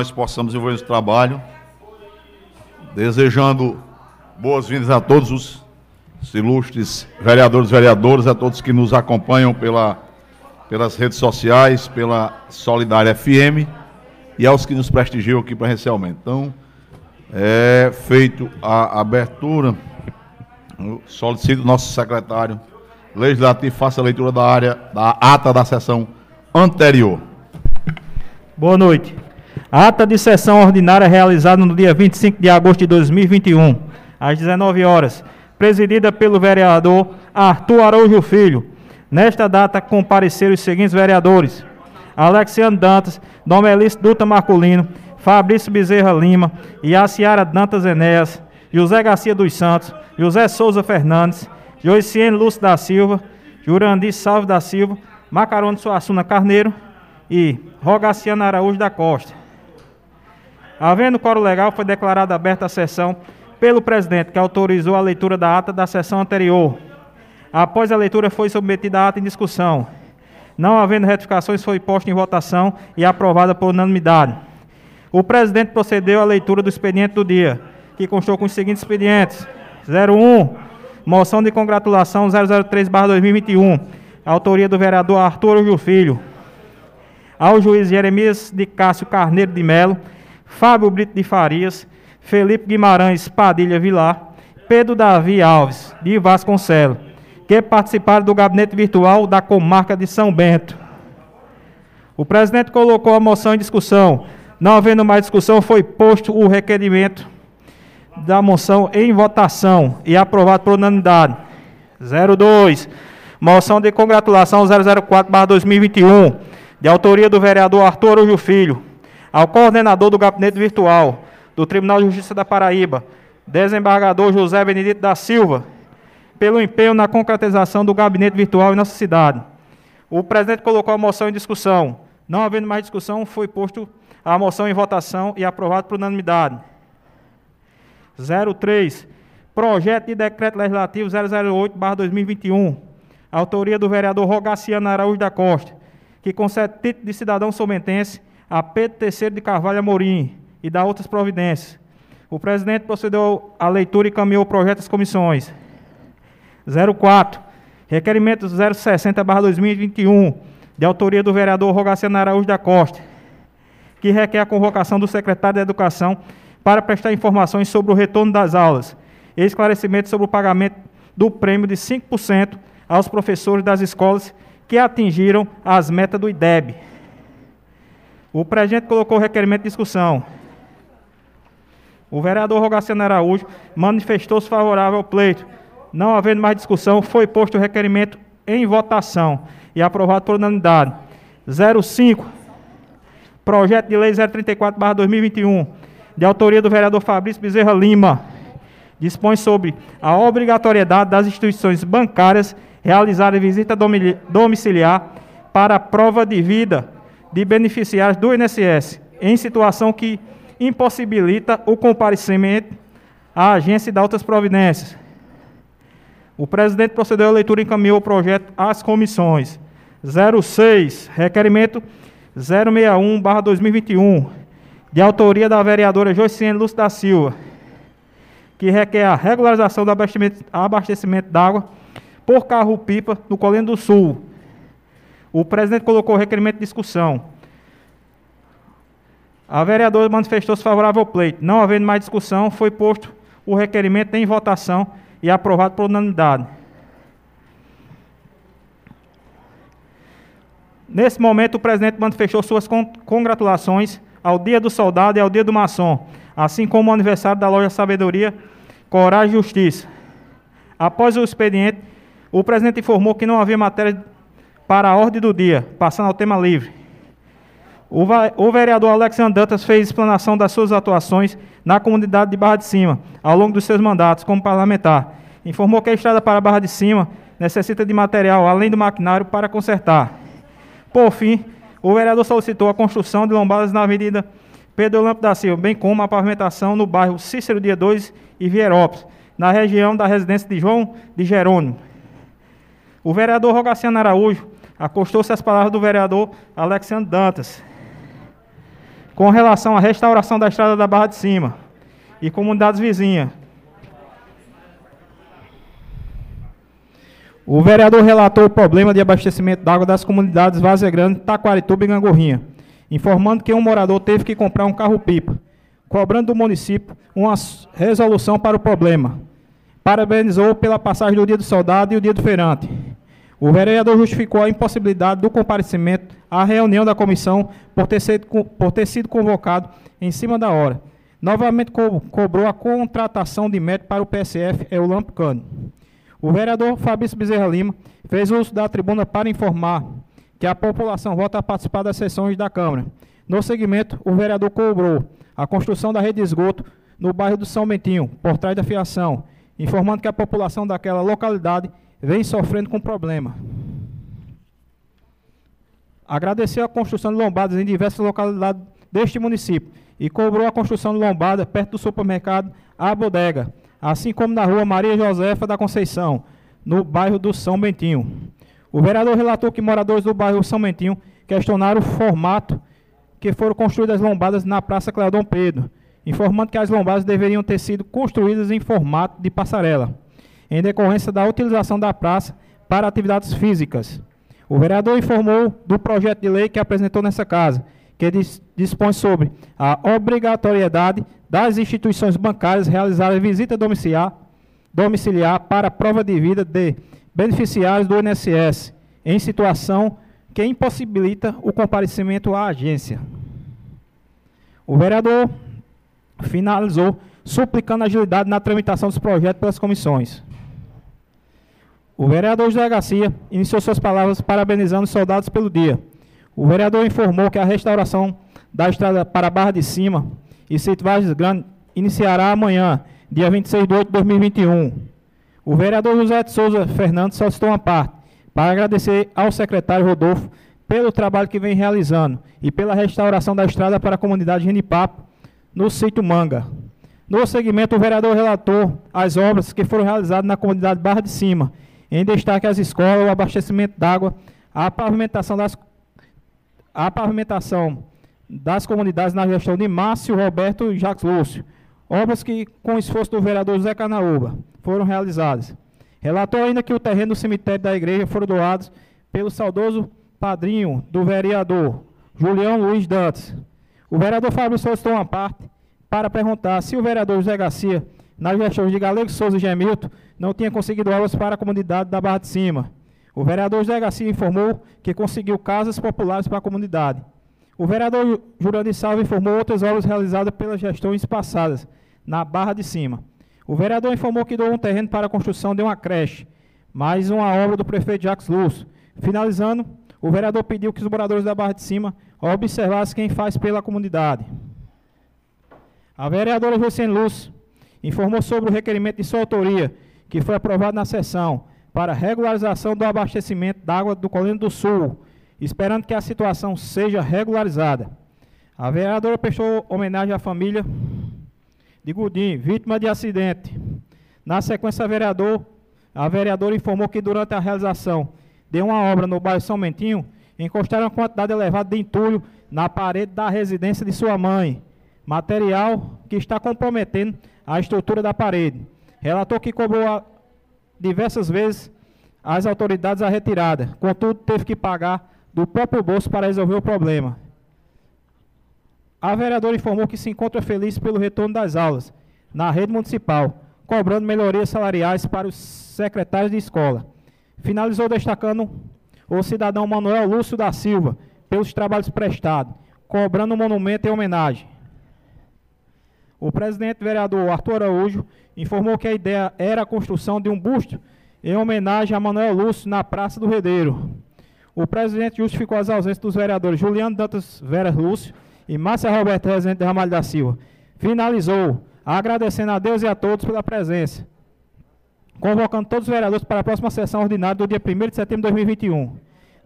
nós possamos desenvolver esse trabalho, desejando boas-vindas a todos os ilustres vereadores e vereadoras, a todos que nos acompanham pela, pelas redes sociais, pela Solidária FM e aos que nos prestigiam aqui presencialmente. Então, é feito a abertura, solicito nosso secretário legislativo faça a leitura da área da ata da sessão anterior. Boa noite. Ata de sessão ordinária realizada no dia 25 de agosto de 2021, às 19 horas, presidida pelo vereador Arthur Araújo Filho. Nesta data compareceram os seguintes vereadores: Alexandre Dantas, Domelice Duta Marculino, Fabrício Bezerra Lima, Yaciara Dantas Enéas, José Garcia dos Santos, José Souza Fernandes, Joiciene Lúcio da Silva, Jurandir Salve da Silva, Macarone Suassuna Carneiro e Rogaciano Araújo da Costa. Havendo coro legal, foi declarada aberta a sessão pelo presidente, que autorizou a leitura da ata da sessão anterior. Após a leitura, foi submetida a ata em discussão. Não havendo retificações, foi posta em votação e aprovada por unanimidade. O presidente procedeu à leitura do expediente do dia, que constou com os seguintes expedientes: 01, moção de congratulação 003/2021, autoria do vereador Arthur Ujo Filho. Ao juiz Jeremias de Cássio Carneiro de Melo, Fábio Brito de Farias, Felipe Guimarães Padilha Vilar, Pedro Davi Alves de Vasconcelos, que participaram do gabinete virtual da comarca de São Bento. O presidente colocou a moção em discussão. Não havendo mais discussão, foi posto o requerimento da moção em votação e aprovado por unanimidade. 02. Moção de congratulação 004/2021, de autoria do vereador Arthur Araújo Filho, ao coordenador do gabinete virtual do Tribunal de Justiça da Paraíba, desembargador José Benedito da Silva, pelo empenho na concretização do gabinete virtual em nossa cidade. O presidente colocou a moção em discussão. Não havendo mais discussão, foi posto a moção em votação e aprovado por unanimidade. 03. Projeto de Decreto Legislativo 008-2021. Autoria do vereador Rogaciano Araújo da Costa, que concede título de cidadão somentense a Pedro Terceiro de Carvalho Amorim e dá outras providências. O presidente procedeu à leitura e caminhou o projeto às comissões. 04. Requerimento 060-2021, de autoria do vereador Rogaciano Araújo da Costa, que requer a convocação do secretário de Educação para prestar informações sobre o retorno das aulas e esclarecimento sobre o pagamento do prêmio de 5% aos professores das escolas que atingiram as metas do IDEB. O presidente colocou o requerimento de discussão. O vereador Rogaciano Araújo manifestou-se favorável ao pleito. Não havendo mais discussão, foi posto o requerimento em votação e aprovado por unanimidade. 05. Projeto de Lei 034-2021 de autoria do vereador Fabrício Bezerra Lima, dispõe sobre a obrigatoriedade das instituições bancárias realizarem visita domiciliar para prova de vida de beneficiários do INSS, em situação que impossibilita o comparecimento à agência e da outras providências. O presidente procedeu à leitura e encaminhou o projeto às comissões. 06, requerimento 061-2021, de autoria da vereadora Joiciene Lúcia da Silva, que requer a regularização do abastecimento d'água por carro-pipa no Colino do Sul. O presidente colocou o requerimento de discussão. A vereadora manifestou-se favorável ao pleito. Não havendo mais discussão, foi posto o requerimento em votação e aprovado por unanimidade. Nesse momento, o presidente manifestou suas congratulações ao Dia do Soldado e ao Dia do Maçom, assim como o aniversário da loja Sabedoria, Coragem e Justiça. Após o expediente, o presidente informou que não havia matéria para a ordem do dia, passando ao tema livre. O vereador Alexandre Dantas fez explanação das suas atuações na comunidade de Barra de Cima, ao longo dos seus mandatos como parlamentar. Informou que a estrada para Barra de Cima necessita de material, além do maquinário, para consertar. Por fim, o vereador solicitou a construção de lombadas na Avenida Pedro Lampo da Silva, bem como a pavimentação no bairro Cícero Dia 2 e Vierópolis, na região da residência de João de Jerônimo. O vereador Rogaciano Araújo acostou-se às palavras do vereador Alexandre Dantas. com relação à restauração da estrada da Barra de Cima e comunidades vizinhas. O vereador relatou o problema de abastecimento d'água das comunidades Vazia Grande, Taquarituba e Gangorrinha, informando que um morador teve que comprar um carro-pipa, cobrando do município uma resolução para o problema. Parabenizou pela passagem do Dia do Soldado e o Dia do Feirante. O vereador justificou a impossibilidade do comparecimento à reunião da comissão por ter sido, por ter sido convocado em cima da hora. Novamente co cobrou a contratação de médico para o PSF Eulamp Cândido. O vereador Fabrício Bezerra Lima fez uso da tribuna para informar que a população volta a participar das sessões da Câmara. No segmento, o vereador cobrou a construção da rede de esgoto no bairro do São Bentinho, por trás da fiação, informando que a população daquela localidade vem sofrendo com problema. Agradeceu a construção de lombadas em diversas localidades deste município e cobrou a construção de lombada perto do supermercado A Bodega, assim como na rua Maria Josefa da Conceição, no bairro do São Bentinho. O vereador relatou que moradores do bairro São Bentinho questionaram o formato que foram construídas as lombadas na Praça Cleodon Pedro, informando que as lombadas deveriam ter sido construídas em formato de passarela, em decorrência da utilização da praça para atividades físicas. O vereador informou do projeto de lei que apresentou nessa casa, que dispõe sobre a obrigatoriedade das instituições bancárias realizarem visita domiciliar, domiciliar para prova de vida de beneficiários do INSS em situação que impossibilita o comparecimento à agência. O vereador finalizou suplicando agilidade na tramitação dos projetos pelas comissões. O vereador José Garcia iniciou suas palavras parabenizando os soldados pelo dia o vereador informou que a restauração da estrada para a Barra de Cima e Sítio Vargas Grande iniciará amanhã, dia 26 de 8 de 2021. O vereador José de Souza Fernandes solicitou uma parte para agradecer ao secretário Rodolfo pelo trabalho que vem realizando e pela restauração da estrada para a comunidade Genipapo, no sítio Manga. No segmento, o vereador relatou as obras que foram realizadas na comunidade Barra de Cima, em destaque as escolas, o abastecimento d'água, a pavimentação das a pavimentação das comunidades na gestão de Márcio, Roberto e Jacques Lúcio. Obras que, com esforço do vereador José Canaúba, foram realizadas. Relatou ainda que o terreno do cemitério da igreja foram doados pelo saudoso padrinho do vereador, Julião Luiz Dantes. O vereador Fábio solicitou uma parte para perguntar se o vereador José Garcia, na gestão de Galego Souza e Gemilton, não tinha conseguido obras para a comunidade da Barra de Cima. O vereador José Garcia informou que conseguiu casas populares para a comunidade. O vereador Jurandir Salve informou outras obras realizadas pelas gestões passadas, na Barra de Cima. O vereador informou que doou um terreno para a construção de uma creche, mais uma obra do prefeito Jacques Lúcio. Finalizando, o vereador pediu que os moradores da Barra de Cima observassem quem faz pela comunidade. A vereadora Jocene Lúcio informou sobre o requerimento de sua autoria, que foi aprovado na sessão, para regularização do abastecimento d'água do Colino do Sul, esperando que a situação seja regularizada. A vereadora prestou homenagem à família de Gudim, vítima de acidente. Na sequência, a, vereador, a vereadora informou que durante a realização de uma obra no bairro São Mentinho, encostaram uma quantidade elevada de entulho na parede da residência de sua mãe, material que está comprometendo a estrutura da parede. Relatou que cobrou diversas vezes as autoridades a retirada, contudo teve que pagar do próprio bolso para resolver o problema. A vereadora informou que se encontra feliz pelo retorno das aulas na rede municipal, cobrando melhorias salariais para os secretários de escola. Finalizou destacando o cidadão Manuel Lúcio da Silva pelos trabalhos prestados, cobrando um monumento em homenagem. O presidente vereador Arthur Araújo informou que a ideia era a construção de um busto em homenagem a Manuel Lúcio na Praça do Redeiro. O presidente justificou as ausências dos vereadores Juliano Dantas Veras Lúcio e Márcia Roberto Rezende de Ramalho da Silva. Finalizou agradecendo a Deus e a todos pela presença, convocando todos os vereadores para a próxima sessão ordinária do dia 1 de setembro de 2021.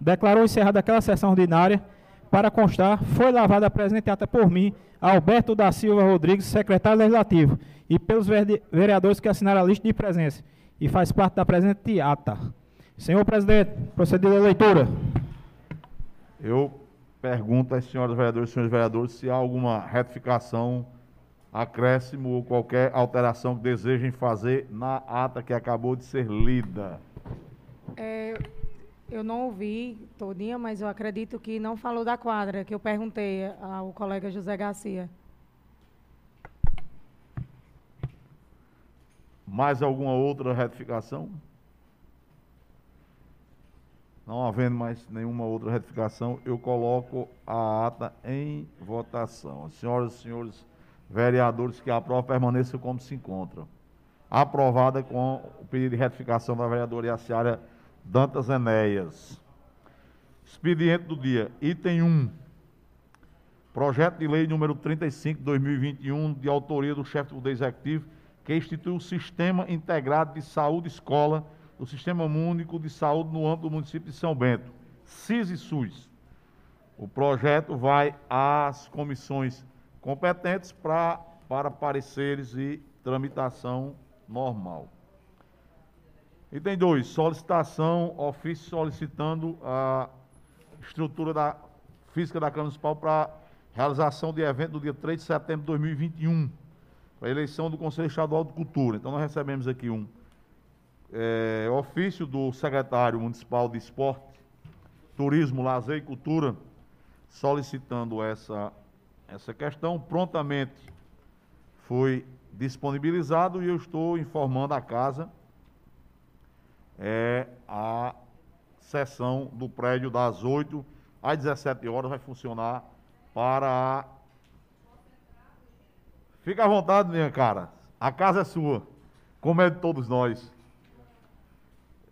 Declarou encerrada aquela sessão ordinária para constar, foi lavada a presente ata por mim, Alberto da Silva Rodrigues, secretário legislativo, e pelos vereadores que assinaram a lista de presença, e faz parte da presente ata. Senhor presidente, procedido a leitura. Eu pergunto às senhoras vereadoras e senhores vereadores se há alguma retificação, acréscimo ou qualquer alteração que desejem fazer na ata que acabou de ser lida. É, eu não ouvi todinha, mas eu acredito que não falou da quadra, que eu perguntei ao colega José Garcia. Mais alguma outra retificação? Não havendo mais nenhuma outra retificação, eu coloco a ata em votação. As senhoras e senhores vereadores que aprovam permaneçam como se encontram. Aprovada com o pedido de retificação da vereadora Iaciara Dantas Enéas. Expediente do dia, item 1. Projeto de lei número 35 de 2021, de autoria do chefe do Poder Executivo, que institui o Sistema Integrado de Saúde Escola do Sistema Único de Saúde no âmbito do município de São Bento, CIS e SUS. O projeto vai às comissões competentes pra, para pareceres e tramitação normal. Item 2, solicitação, ofício solicitando a estrutura da física da Câmara Municipal para realização de evento do dia 3 de setembro de 2021, para eleição do Conselho Estadual de Cultura. Então, nós recebemos aqui um é, ofício do secretário municipal de Esporte, Turismo, Lazer e Cultura, solicitando essa, essa questão. Prontamente foi disponibilizado e eu estou informando a casa é, a sessão do prédio das 8 às 17 horas vai funcionar para a... Fica à vontade, minha cara. A casa é sua, como é de todos nós.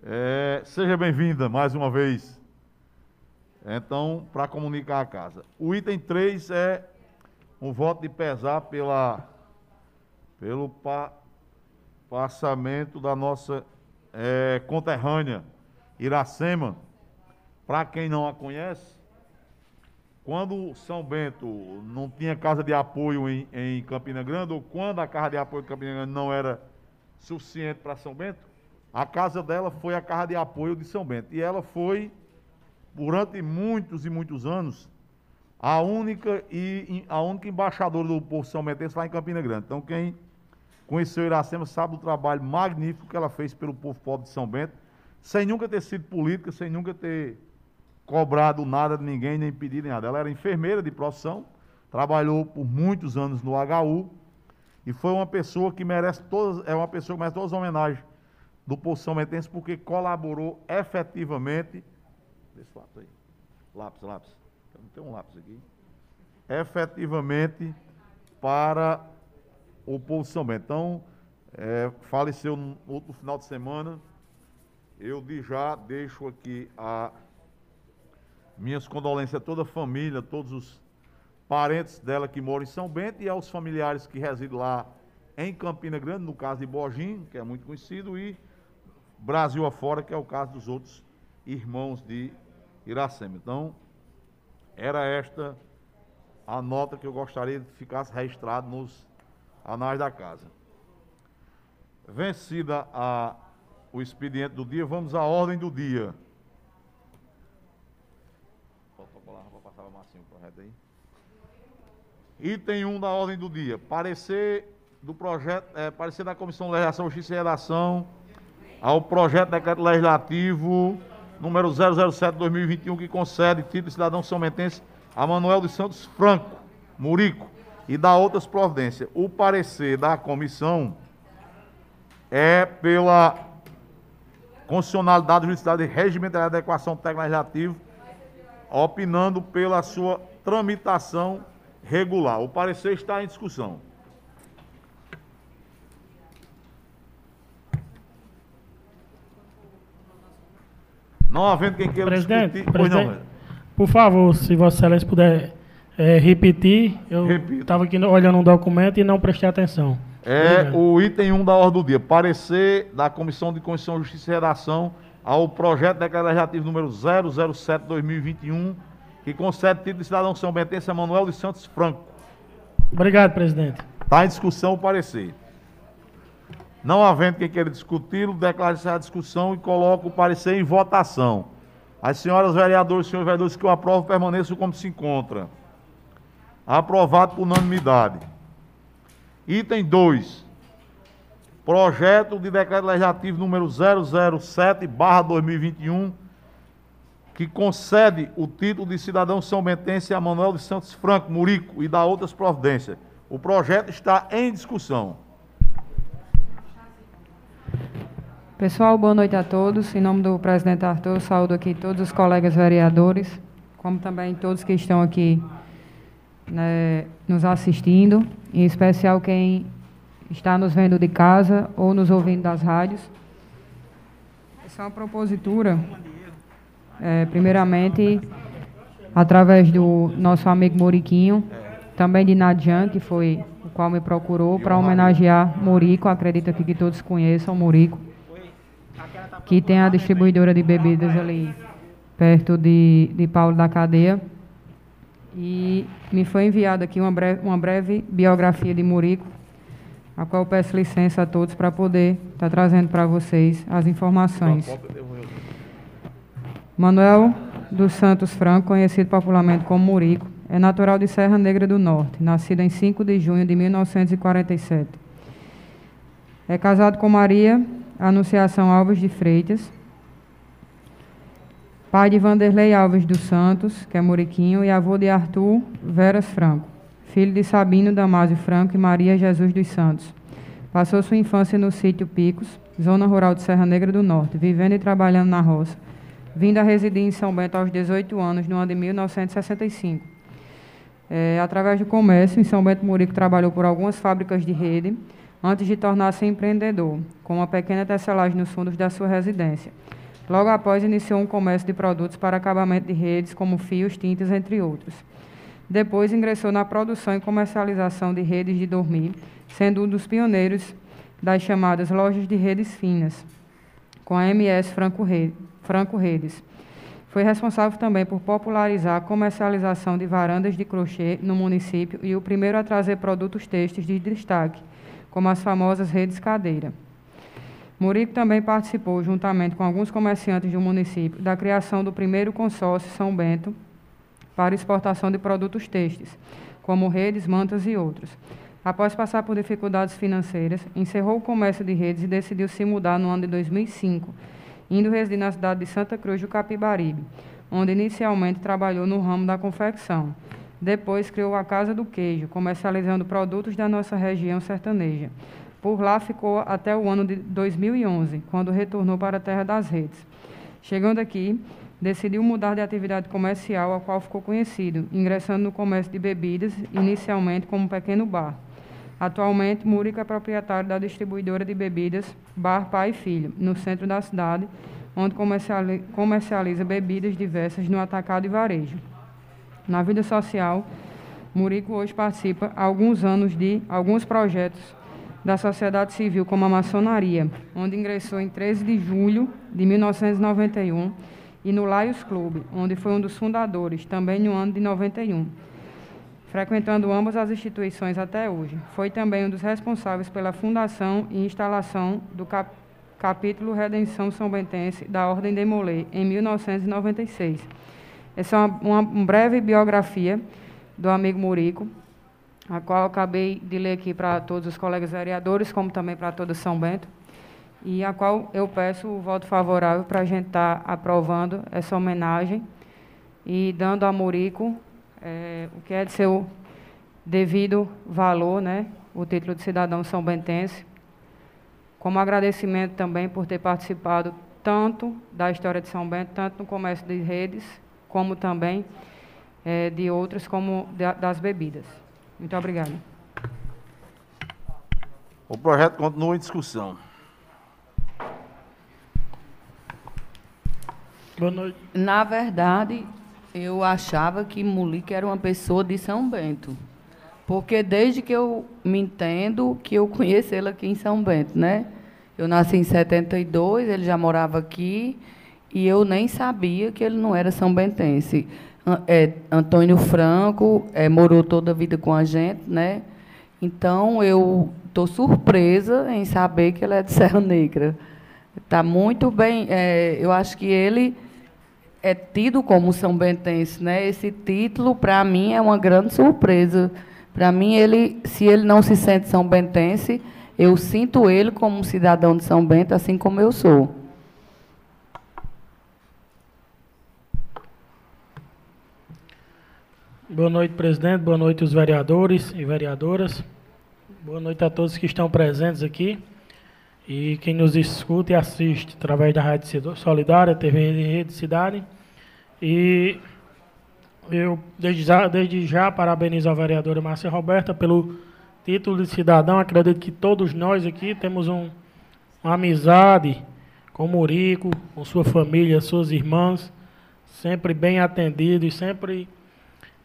É, seja bem-vinda mais uma vez. Então, para comunicar a casa. O item 3 é um voto de pesar pela, pelo pa, passamento da nossa é, conterrânea Iracema. Para quem não a conhece, quando São Bento não tinha casa de apoio em, em Campina Grande, ou quando a casa de apoio em Campina Grande não era suficiente para São Bento, a casa dela foi a casa de apoio de São Bento. E ela foi, durante muitos e muitos anos, a única, e, a única embaixadora do povo São Bentense lá em Campina Grande. Então, quem conheceu Iracema sabe do trabalho magnífico que ela fez pelo povo pobre de São Bento, sem nunca ter sido política, sem nunca ter cobrado nada de ninguém, nem pedido nada. Ela era enfermeira de profissão, trabalhou por muitos anos no HU, e foi uma pessoa que merece todas, é uma pessoa que merece todas as homenagens do Poção Metense, porque colaborou efetivamente. Esse lápis aí. Lápis, lápis. Não tem um lápis aqui. Efetivamente para o povo São Bento. Então, é, faleceu no outro final de semana. Eu de já deixo aqui a minhas condolências a toda a família, todos os parentes dela que moram em São Bento e aos familiares que residem lá em Campina Grande, no caso de Bojim, que é muito conhecido, e Brasil afora, que é o caso dos outros irmãos de Iracema. Então, era esta a nota que eu gostaria de ficasse registrado nos anais da casa. Vencida a, o expediente do dia, vamos à ordem do dia. Item 1 da ordem do dia. Parecer do projeto, é, parecer da Comissão de Legislação, Justiça e Redação ao projeto de decreto legislativo número 007-2021, que concede título de cidadão sometense a Manuel dos Santos Franco, Murico, e dá outras providências. O parecer da comissão é pela constitucionalidade, justiça e regimentalidade de adequação técnica legislativa, opinando pela sua tramitação regular. O parecer está em discussão. Não havendo quem queira presidente, discutir. Presidente, não, por favor, se Vossa Excelência puder é, repetir, eu estava aqui olhando um documento e não prestei atenção. É o item 1 da ordem do dia. Parecer da Comissão de Constituição, Justiça e Redação ao projeto de decreto legislativo número 007-2021, que concede título de cidadão São Bentense a Manuel de Santos Franco. Obrigado, presidente. Está em discussão o parecer. Não havendo quem queira discuti-lo, declaro essa discussão e coloco o parecer em votação. As senhoras vereadoras e senhores vereadores que eu aprovo permaneçam como se encontra. Aprovado por unanimidade. Item 2. Projeto de decreto legislativo número 007/2021 que concede o título de cidadão são bentense a Manuel de Santos Franco Murico e dá outras providências. O projeto está em discussão. Pessoal, boa noite a todos. Em nome do presidente Arthur, saúdo aqui todos os colegas vereadores, como também todos que estão aqui né, nos assistindo, em especial quem está nos vendo de casa ou nos ouvindo das rádios. Essa é uma propositura é, primeiramente, através do nosso amigo Moriquinho, também de Nadian, que foi o qual me procurou para homenagear Morico, acredito aqui que todos conheçam Morico, que tem a distribuidora de bebidas ali perto de, de Paulo da Cadeia. E me foi enviada aqui uma breve, uma breve biografia de Murico, a qual peço licença a todos para poder estar tá trazendo para vocês as informações. Manuel dos Santos Franco, conhecido popularmente como Murico, é natural de Serra Negra do Norte, nascido em 5 de junho de 1947. É casado com Maria Anunciação Alves de Freitas, pai de Vanderlei Alves dos Santos, que é Muriquinho, e avô de Arthur Veras Franco, filho de Sabino Damásio Franco e Maria Jesus dos Santos. Passou sua infância no sítio Picos, zona rural de Serra Negra do Norte, vivendo e trabalhando na roça vindo a residir em São Bento aos 18 anos, no ano de 1965. É, através do comércio, em São Bento Murico trabalhou por algumas fábricas de rede, antes de tornar-se empreendedor, com uma pequena tecelagem nos fundos da sua residência. Logo após, iniciou um comércio de produtos para acabamento de redes, como fios, tintas, entre outros. Depois, ingressou na produção e comercialização de redes de dormir, sendo um dos pioneiros das chamadas lojas de redes finas, com a MS Franco Rede Franco Redes. Foi responsável também por popularizar a comercialização de varandas de crochê no município e o primeiro a trazer produtos textos de destaque, como as famosas redes cadeira. Murico também participou, juntamente com alguns comerciantes do município, da criação do primeiro consórcio São Bento para exportação de produtos textos, como redes, mantas e outros. Após passar por dificuldades financeiras, encerrou o comércio de redes e decidiu se mudar no ano de 2005 indo residir na cidade de Santa Cruz do Capibaribe, onde inicialmente trabalhou no ramo da confecção. Depois criou a Casa do Queijo, comercializando produtos da nossa região sertaneja. Por lá ficou até o ano de 2011, quando retornou para a Terra das Redes. Chegando aqui, decidiu mudar de atividade comercial, a qual ficou conhecido, ingressando no comércio de bebidas, inicialmente como um pequeno bar. Atualmente, Múrica é proprietário da distribuidora de bebidas Bar Pai e Filho, no centro da cidade, onde comercializa bebidas diversas no atacado e varejo. Na vida social, Murico hoje participa há alguns anos de alguns projetos da sociedade civil, como a maçonaria, onde ingressou em 13 de julho de 1991, e no Laios Clube, onde foi um dos fundadores, também no ano de 91 frequentando ambas as instituições até hoje. Foi também um dos responsáveis pela fundação e instalação do cap capítulo Redenção São Bentense da Ordem de Molay, em 1996. Essa é uma, uma breve biografia do amigo Murico, a qual acabei de ler aqui para todos os colegas vereadores, como também para todo São Bento, e a qual eu peço o voto favorável para a gente estar tá aprovando essa homenagem e dando a Murico é, o que é de seu devido valor, né, o título de cidadão são bentense, como agradecimento também por ter participado tanto da história de São Bento, tanto no comércio de redes, como também é, de outros, como de, das bebidas. Muito obrigado. O projeto continua em discussão. Boa noite. Na verdade, eu achava que Mulica era uma pessoa de São Bento. Porque desde que eu me entendo, que eu conheço ele aqui em São Bento, né? Eu nasci em 72, ele já morava aqui, e eu nem sabia que ele não era são bentense. É, Antônio Franco é, morou toda a vida com a gente, né? Então, eu estou surpresa em saber que ele é de Serra Negra. Está muito bem. É, eu acho que ele é tido como São Bentense, né? Esse título, para mim, é uma grande surpresa. Para mim, ele, se ele não se sente São Bentense, eu sinto ele como um cidadão de São Bento, assim como eu sou. Boa noite, presidente. Boa noite, os vereadores e vereadoras. Boa noite a todos que estão presentes aqui e quem nos escuta e assiste através da Rádio Solidária, TV Rede Cidade. E eu, desde já, desde já, parabenizo a vereadora Márcia Roberta pelo título de cidadão. Acredito que todos nós aqui temos um, uma amizade com o Murico, com sua família, suas irmãs, sempre bem atendido e sempre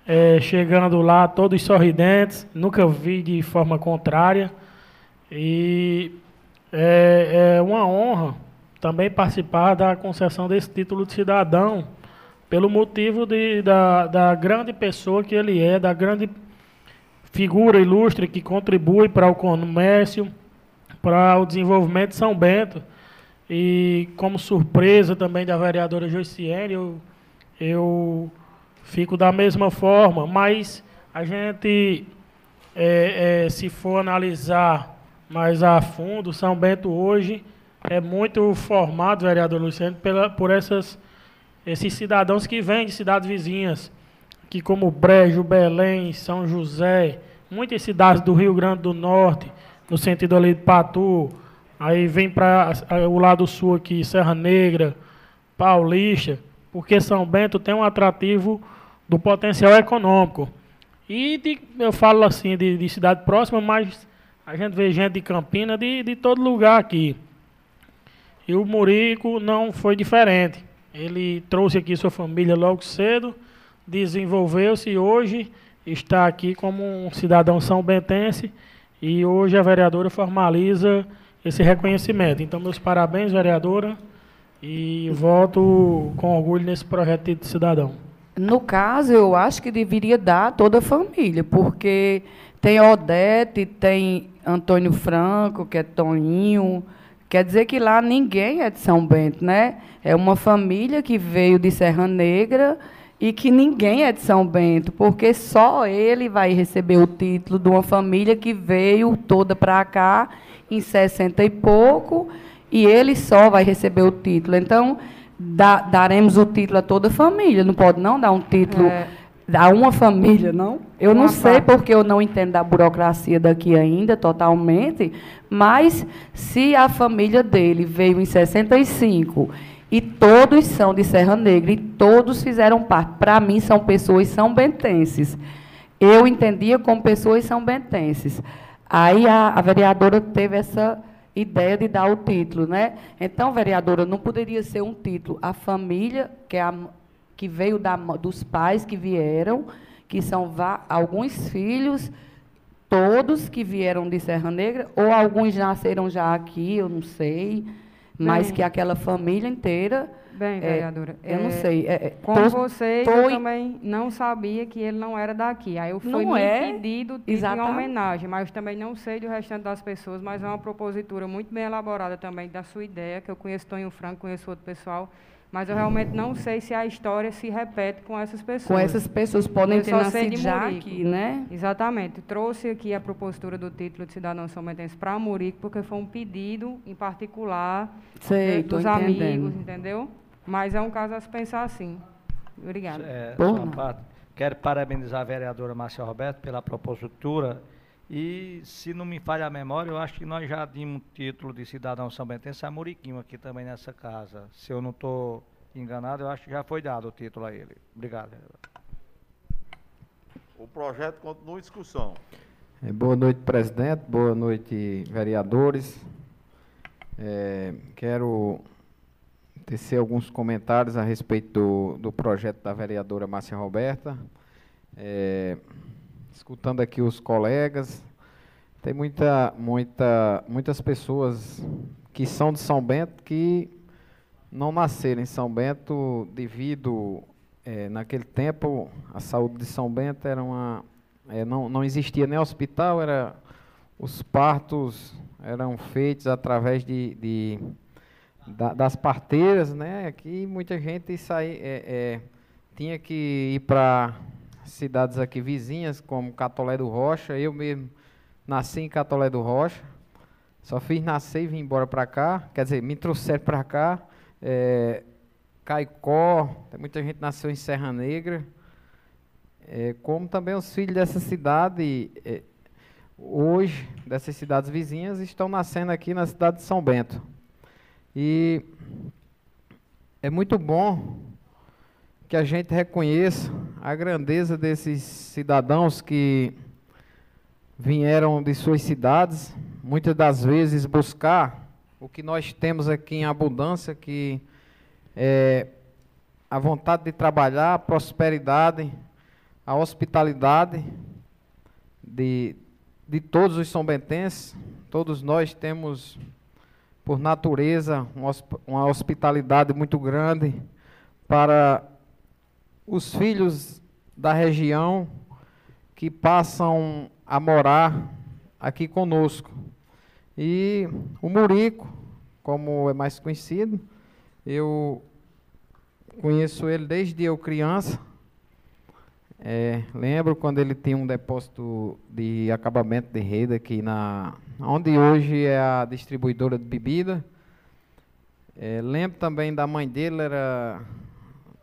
é, chegando lá todos sorridentes, nunca vi de forma contrária. E é, é uma honra também participar da concessão desse título de cidadão, pelo motivo de, da, da grande pessoa que ele é, da grande figura ilustre que contribui para o comércio, para o desenvolvimento de São Bento. E como surpresa também da vereadora Joiciene, eu, eu fico da mesma forma, mas a gente, é, é, se for analisar mais a fundo, São Bento hoje é muito formado, vereador Luciano, pela, por essas, esses cidadãos que vêm de cidades vizinhas, que como Brejo, Belém, São José, muitas cidades do Rio Grande do Norte, no sentido ali de Patu, aí vem para o lado sul aqui, Serra Negra, Paulista, porque São Bento tem um atrativo do potencial econômico. E de, eu falo assim de, de, cidade próxima, mas a gente vê gente de Campina de, de todo lugar aqui. E o Murico não foi diferente. Ele trouxe aqui sua família logo cedo, desenvolveu-se e hoje está aqui como um cidadão são bentense e hoje a vereadora formaliza esse reconhecimento. Então, meus parabéns, vereadora, e voto com orgulho nesse projeto de cidadão. No caso, eu acho que deveria dar toda a família, porque tem Odete, tem Antônio Franco, que é Toninho. Quer dizer que lá ninguém é de São Bento, né? É uma família que veio de Serra Negra e que ninguém é de São Bento, porque só ele vai receber o título de uma família que veio toda para cá em 60 e pouco, e ele só vai receber o título. Então, dá, daremos o título a toda a família. Não pode não dar um título é. a uma família, não? Eu uma não sei parte. porque eu não entendo da burocracia daqui ainda totalmente, mas se a família dele veio em 65 e todos são de Serra Negra e todos fizeram parte, para mim são pessoas são bentenses. Eu entendia como pessoas são bentenses. Aí a, a vereadora teve essa ideia de dar o título, né? Então, vereadora, não poderia ser um título a família que, é a, que veio da, dos pais que vieram, que são alguns filhos, todos que vieram de Serra Negra, ou alguns nasceram já aqui, eu não sei, mas Bem, que aquela família inteira Bem, é, vereadora. É, eu não sei. É, é como tô, vocês, tô... eu também não sabia que ele não era daqui. Aí eu fui não me é, pedido de uma homenagem, mas também não sei do restante das pessoas, mas é uma propositura muito bem elaborada também da sua ideia, que eu conheço Tonho Franco, conheço outro pessoal, mas eu realmente não sei se a história se repete com essas pessoas. Com essas pessoas podem eu ter nascido já aqui, né? Exatamente. Trouxe aqui a propositura do título de cidadão sometense para Murico, porque foi um pedido em particular sei, dos amigos, entendeu? Mas é um caso a se pensar assim. Obrigada. É, quero parabenizar a vereadora Márcia Roberto pela propositura. E, se não me falha a memória, eu acho que nós já dimos título de cidadão são bentense a Muriquinho aqui também nessa casa. Se eu não estou enganado, eu acho que já foi dado o título a ele. Obrigado. O projeto continua em discussão. É, boa noite, presidente. Boa noite, vereadores. É, quero tecer alguns comentários a respeito do, do projeto da vereadora Márcia Roberta. É, escutando aqui os colegas, tem muita, muita, muitas pessoas que são de São Bento que não nasceram em São Bento devido, é, naquele tempo, a saúde de São Bento era uma, é, não, não existia nem hospital, era, os partos eram feitos através de, de da, das parteiras, né? Aqui muita gente sair, é, é, tinha que ir para cidades aqui vizinhas, como Catolé do Rocha. Eu mesmo nasci em Catolé do Rocha. Só fiz nascer e vim embora para cá. Quer dizer, me trouxeram para cá. É, Caicó, muita gente nasceu em Serra Negra. É, como também os filhos dessa cidade, é, hoje, dessas cidades vizinhas, estão nascendo aqui na cidade de São Bento. E é muito bom que a gente reconheça a grandeza desses cidadãos que vieram de suas cidades, muitas das vezes buscar o que nós temos aqui em abundância, que é a vontade de trabalhar, a prosperidade, a hospitalidade de, de todos os sombentenses. Todos nós temos, por natureza, uma hospitalidade muito grande para os filhos da região que passam a morar aqui conosco. E o Murico, como é mais conhecido, eu conheço ele desde eu criança. É, lembro quando ele tinha um depósito de acabamento de rede aqui na onde hoje é a distribuidora de bebida. É, lembro também da mãe dele, era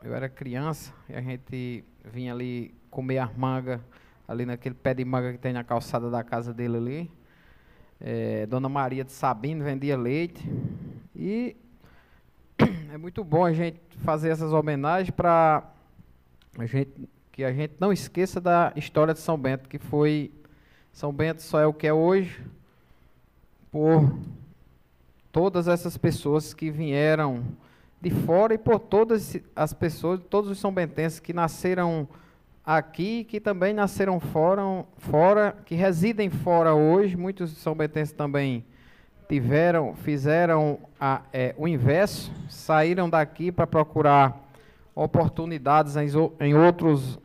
eu era criança e a gente vinha ali comer as mangas ali naquele pé de manga que tem na calçada da casa dele ali. É, Dona Maria de Sabino vendia leite e é muito bom a gente fazer essas homenagens para a gente que a gente não esqueça da história de São Bento, que foi São Bento só é o que é hoje por todas essas pessoas que vieram de fora e por todas as pessoas, todos os são bentenses que nasceram aqui, que também nasceram fora, fora, que residem fora hoje, muitos são bentenses também tiveram, fizeram a, é, o inverso, saíram daqui para procurar oportunidades em, em outros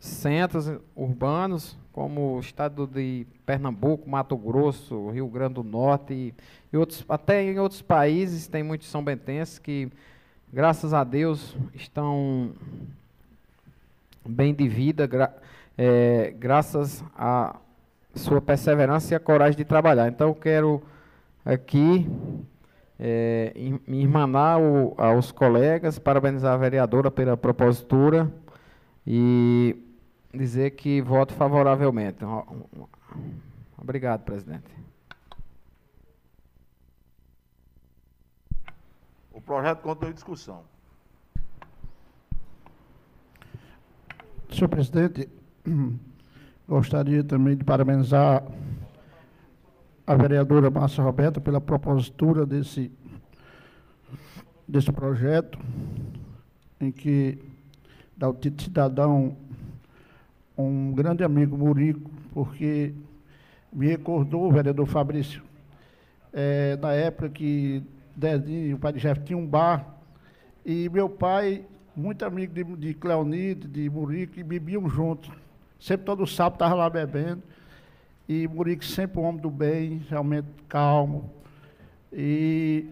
centros urbanos, como o estado de Pernambuco, Mato Grosso, Rio Grande do Norte e, e outros, até em outros países tem muitos são bentenses que, graças a Deus, estão bem de vida, gra, é, graças à sua perseverança e a coragem de trabalhar. Então, eu quero aqui é, me irmanar o, aos colegas, parabenizar a vereadora pela propositura e dizer que voto favoravelmente. Obrigado, presidente. O projeto continua em discussão. Senhor presidente, gostaria também de parabenizar a vereadora Márcia Roberta pela propositura desse, desse projeto, em que dá o título de cidadão um grande amigo Murico, porque me recordou o vereador Fabrício, é, na época que Dedinho, o pai de Jeff, tinha um bar, e meu pai, muito amigo de, de Cleonide, de Murico, e bebiam juntos. Sempre todo sábado estava lá bebendo. E Murico sempre um homem do bem, realmente calmo. E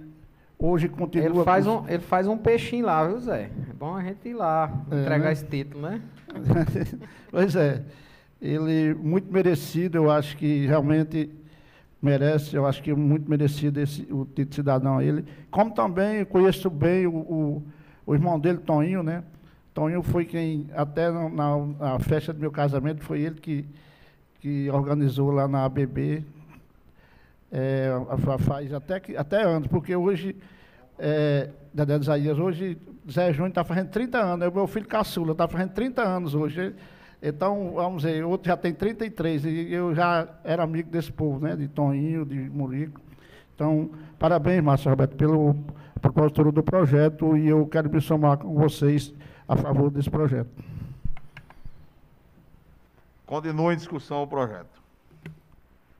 hoje continua. Ele faz, um, ele faz um peixinho lá, viu, Zé? É bom a gente ir lá é, entregar né? esse título, né? pois é. Ele, muito merecido, eu acho que realmente merece, eu acho que é muito merecido esse, o título de cidadão a ele. Como também conheço bem o, o, o, irmão dele, Toninho, né? Toninho foi quem, até na, na festa do meu casamento, foi ele que, que organizou lá na ABB, é, faz até, que, até anos, porque hoje, é, Dedé Isaías, hoje Zé Júnior está fazendo 30 anos, é o meu filho caçula, está fazendo 30 anos hoje. Então, vamos dizer, outro já tem 33, e eu já era amigo desse povo, né? De Toninho, de Murico. Então, parabéns, Márcio Roberto, pelo propósito do projeto, e eu quero me somar com vocês a favor desse projeto. Continua em discussão o projeto.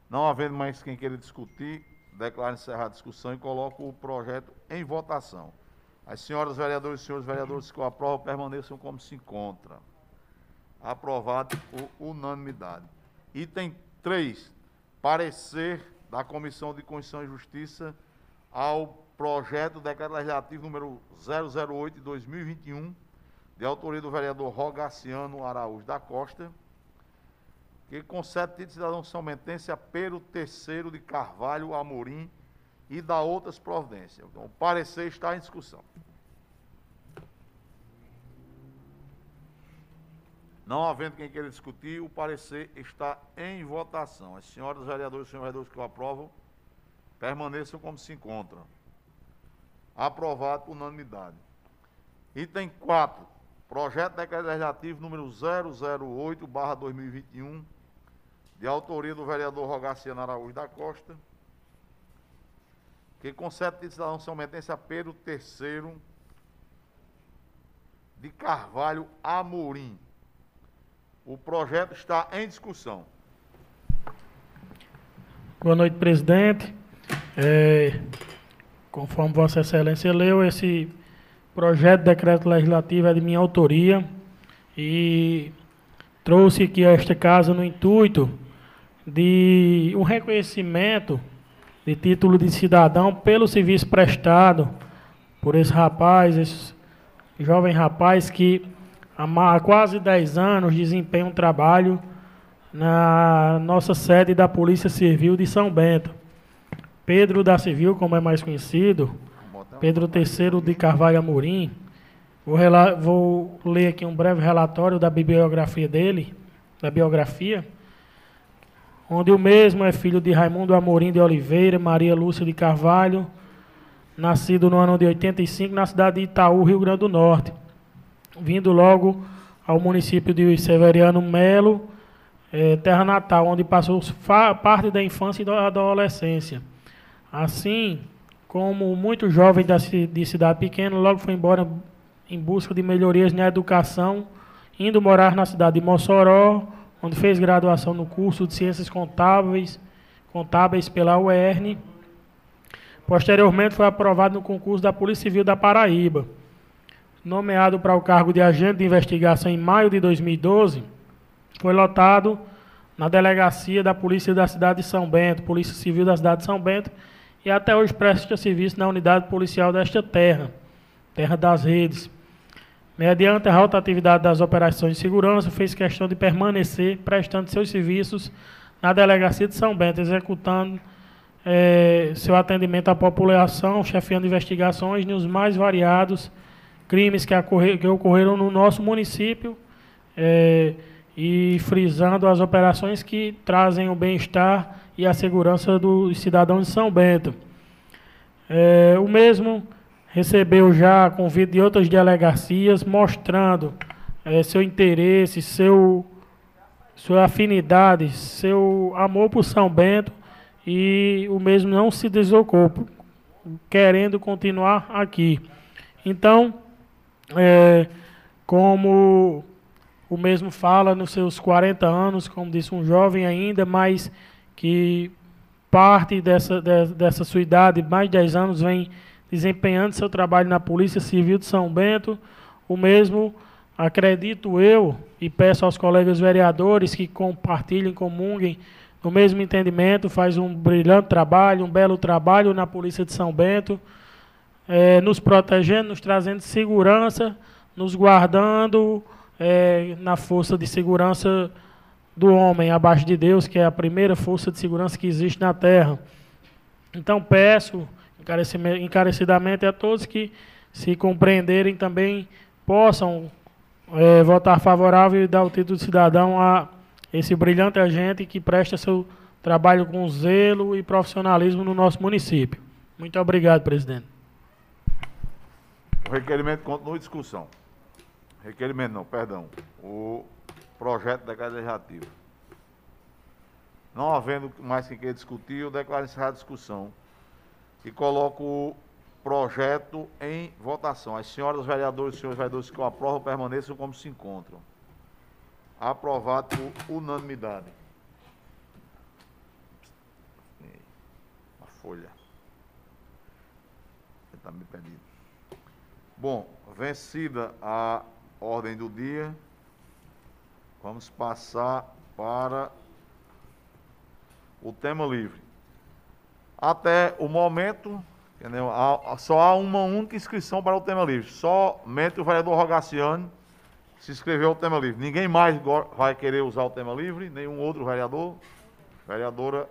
Não havendo mais quem queira discutir, declaro encerrar a discussão e coloco o projeto em votação. As senhoras vereadoras e senhores vereadores que o aprovam permaneçam como se encontram. Aprovado por unanimidade. Item 3. Parecer da Comissão de Constituição e Justiça ao projeto do decreto legislativo número 008 de 2021, de autoria do vereador Rogaciano Araújo da Costa, que concede título de cidadão são mentense a Terceiro de Carvalho Amorim e da outras providências. Então, o parecer está em discussão. Não havendo quem queira discutir, o parecer está em votação. As senhoras vereadoras e senhores vereadores que o aprovam, permaneçam como se encontram. Aprovado por unanimidade. Item 4. Projeto de Decreto Legislativo número 008-2021, de autoria do vereador Rogaciano Araújo da Costa, que concede de cidadão são a Pedro III de Carvalho Amorim. O projeto está em discussão. Boa noite, presidente. É, conforme Vossa Excelência leu, esse projeto de decreto legislativo é de minha autoria e trouxe aqui a esta casa no intuito de um reconhecimento de título de cidadão pelo serviço prestado por esse rapaz, esse jovem rapaz que há quase 10 anos desempenha um trabalho na nossa sede da Polícia Civil de São Bento. Pedro da Civil, como é mais conhecido, Pedro III de Carvalho Amorim. Vou, vou ler aqui um breve relatório da bibliografia dele, da biografia onde o mesmo é filho de Raimundo Amorim de Oliveira, Maria Lúcia de Carvalho, nascido no ano de 85 na cidade de Itaú, Rio Grande do Norte, vindo logo ao município de Severiano Melo, eh, terra natal, onde passou parte da infância e da adolescência. Assim, como muito jovem da, de cidade pequena, logo foi embora em busca de melhorias na educação, indo morar na cidade de Mossoró, onde fez graduação no curso de Ciências Contábeis, Contábeis pela UERN. Posteriormente foi aprovado no concurso da Polícia Civil da Paraíba. Nomeado para o cargo de agente de investigação em maio de 2012, foi lotado na delegacia da Polícia da cidade de São Bento, Polícia Civil da cidade de São Bento, e até hoje presta serviço na unidade policial desta terra, terra das redes. Mediante a rotatividade das operações de segurança, fez questão de permanecer prestando seus serviços na delegacia de São Bento, executando é, seu atendimento à população, chefiando investigações nos mais variados crimes que, ocorrer, que ocorreram no nosso município é, e frisando as operações que trazem o bem-estar e a segurança dos cidadãos de São Bento. É, o mesmo recebeu já convite de outras delegacias mostrando é, seu interesse, seu, sua afinidade, seu amor por São Bento e o mesmo não se deslocou, querendo continuar aqui. Então, é, como o mesmo fala nos seus 40 anos, como disse um jovem ainda, mas que parte dessa, dessa sua idade, mais de 10 anos, vem desempenhando seu trabalho na Polícia Civil de São Bento. O mesmo, acredito eu, e peço aos colegas vereadores que compartilhem, comunguem no mesmo entendimento, faz um brilhante trabalho, um belo trabalho na Polícia de São Bento, é, nos protegendo, nos trazendo segurança, nos guardando é, na força de segurança do homem, abaixo de Deus, que é a primeira força de segurança que existe na Terra. Então peço encarecidamente a todos que, se compreenderem, também possam é, votar favorável e dar o título de cidadão a esse brilhante agente que presta seu trabalho com zelo e profissionalismo no nosso município. Muito obrigado, presidente. O requerimento continua em discussão. Requerimento não, perdão. O projeto da Casa Legislativa. Não havendo mais quem discutir, eu declaro encerrada a discussão e coloco o projeto em votação. As senhoras vereadoras e senhores vereadores que o aprovam permaneçam como se encontram. Aprovado por unanimidade. A folha. Está me pedindo. Bom, vencida a ordem do dia, vamos passar para o tema livre. Até o momento, Entendeu? Só há uma única inscrição para o tema livre. Somente o vereador Rogaciano se inscreveu ao tema livre. Ninguém mais vai querer usar o tema livre, nenhum outro vereador. Vereadora.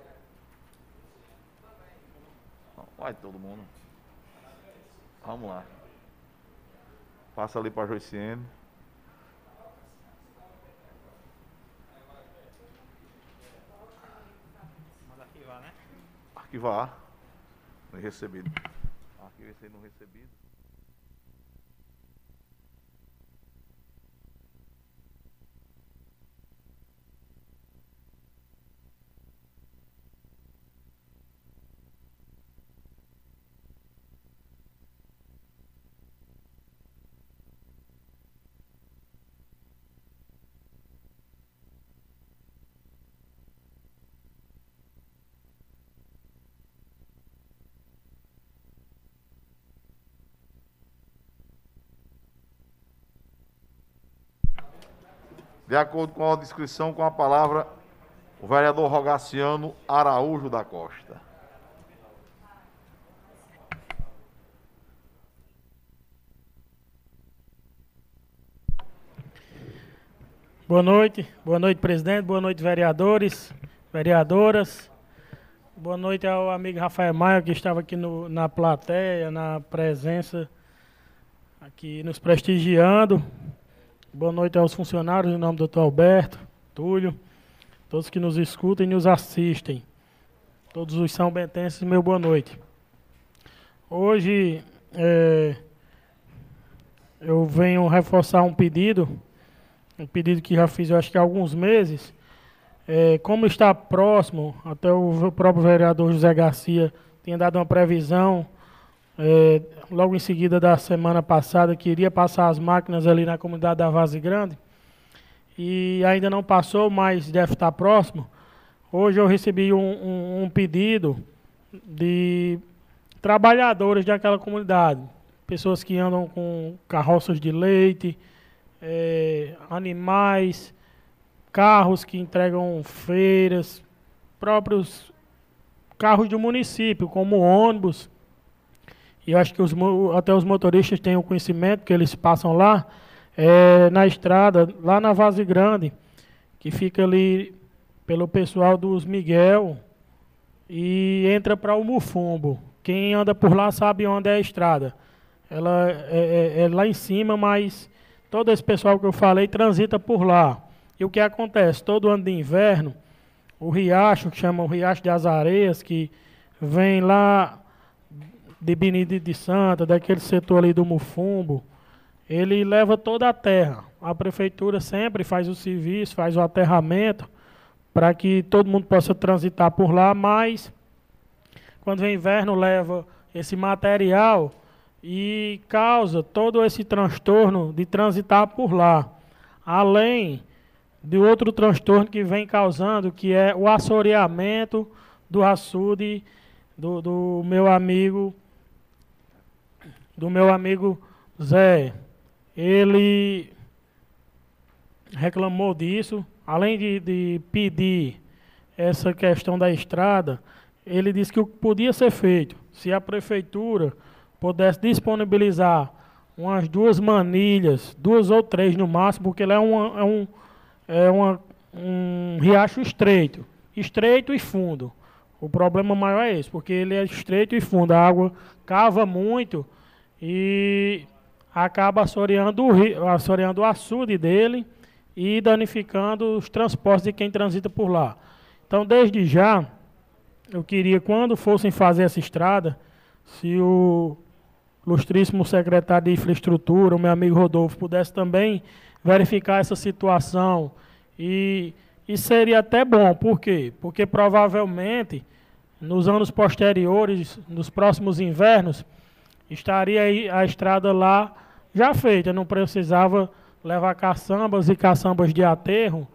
Vai todo mundo. Vamos lá. Passa ali para a Joiciene. Arquivar. Não recebido. Arquiva esse aí não recebido. De acordo com a descrição, com a palavra, o vereador Rogaciano Araújo da Costa. Boa noite, boa noite, presidente, boa noite, vereadores, vereadoras. Boa noite ao amigo Rafael Maia, que estava aqui no- na plateia, na presença, aqui nos prestigiando. Boa noite aos funcionários, em nome do doutor Alberto, Túlio, todos que nos escutam e nos assistem. Todos os são bentenses, meu boa noite. Hoje, eh, eu venho reforçar um pedido um pedido que já fiz, eu acho que há alguns meses. É, como está próximo, até o próprio vereador José Garcia tinha dado uma previsão, é, logo em seguida da semana passada, que iria passar as máquinas ali na comunidade da Vaze Grande, e ainda não passou, mas deve estar próximo. Hoje eu recebi um, um- um pedido de trabalhadores daquela comunidade, pessoas que andam com carroças de leite, eh, animais, carros que entregam feiras, próprios carros do município, como ônibus. E eu acho que os, até os motoristas têm o conhecimento que eles passam lá, eh, na estrada, lá na Vaze Grande, que fica ali pelo pessoal dos Miguel e entra para o Mufumbo. Quem anda por lá sabe onde é a estrada. Ela é, é- é lá em cima, mas todo esse pessoal que eu falei transita por lá. E o que acontece? Todo ano de inverno, o riacho, que chama o Riacho das Areias, que vem lá de Benedito de Santa, daquele setor ali do Mufumbo, ele leva toda a terra. A prefeitura sempre faz o serviço, faz o aterramento, para que todo mundo possa transitar por lá, mas quando vem inverno leva esse material e causa todo esse transtorno de transitar por lá. Além de outro transtorno que vem causando, que é o assoreamento do açude do, do meu amigo do meu amigo Zé. Ele reclamou disso, além de, de pedir essa questão da estrada, ele disse que o que podia ser feito, se a prefeitura pudesse disponibilizar umas duas manilhas, duas ou três no máximo, porque ele é, uma, é, um, é uma, um riacho estreito, estreito e fundo. O problema maior é esse, porque ele é estreito e fundo, a água cava muito e acaba assoreando o, rio, assoreando o açude dele e danificando os transportes de quem transita por lá. Então, desde já, eu queria, quando fossem fazer essa estrada, se o ilustríssimo secretário de infraestrutura, o meu amigo Rodolfo, pudesse também verificar essa situação. E, e seria até bom, por quê? Porque provavelmente, nos anos posteriores, nos próximos invernos, estaria aí a estrada lá já feita, não precisava levar caçambas e caçambas de aterro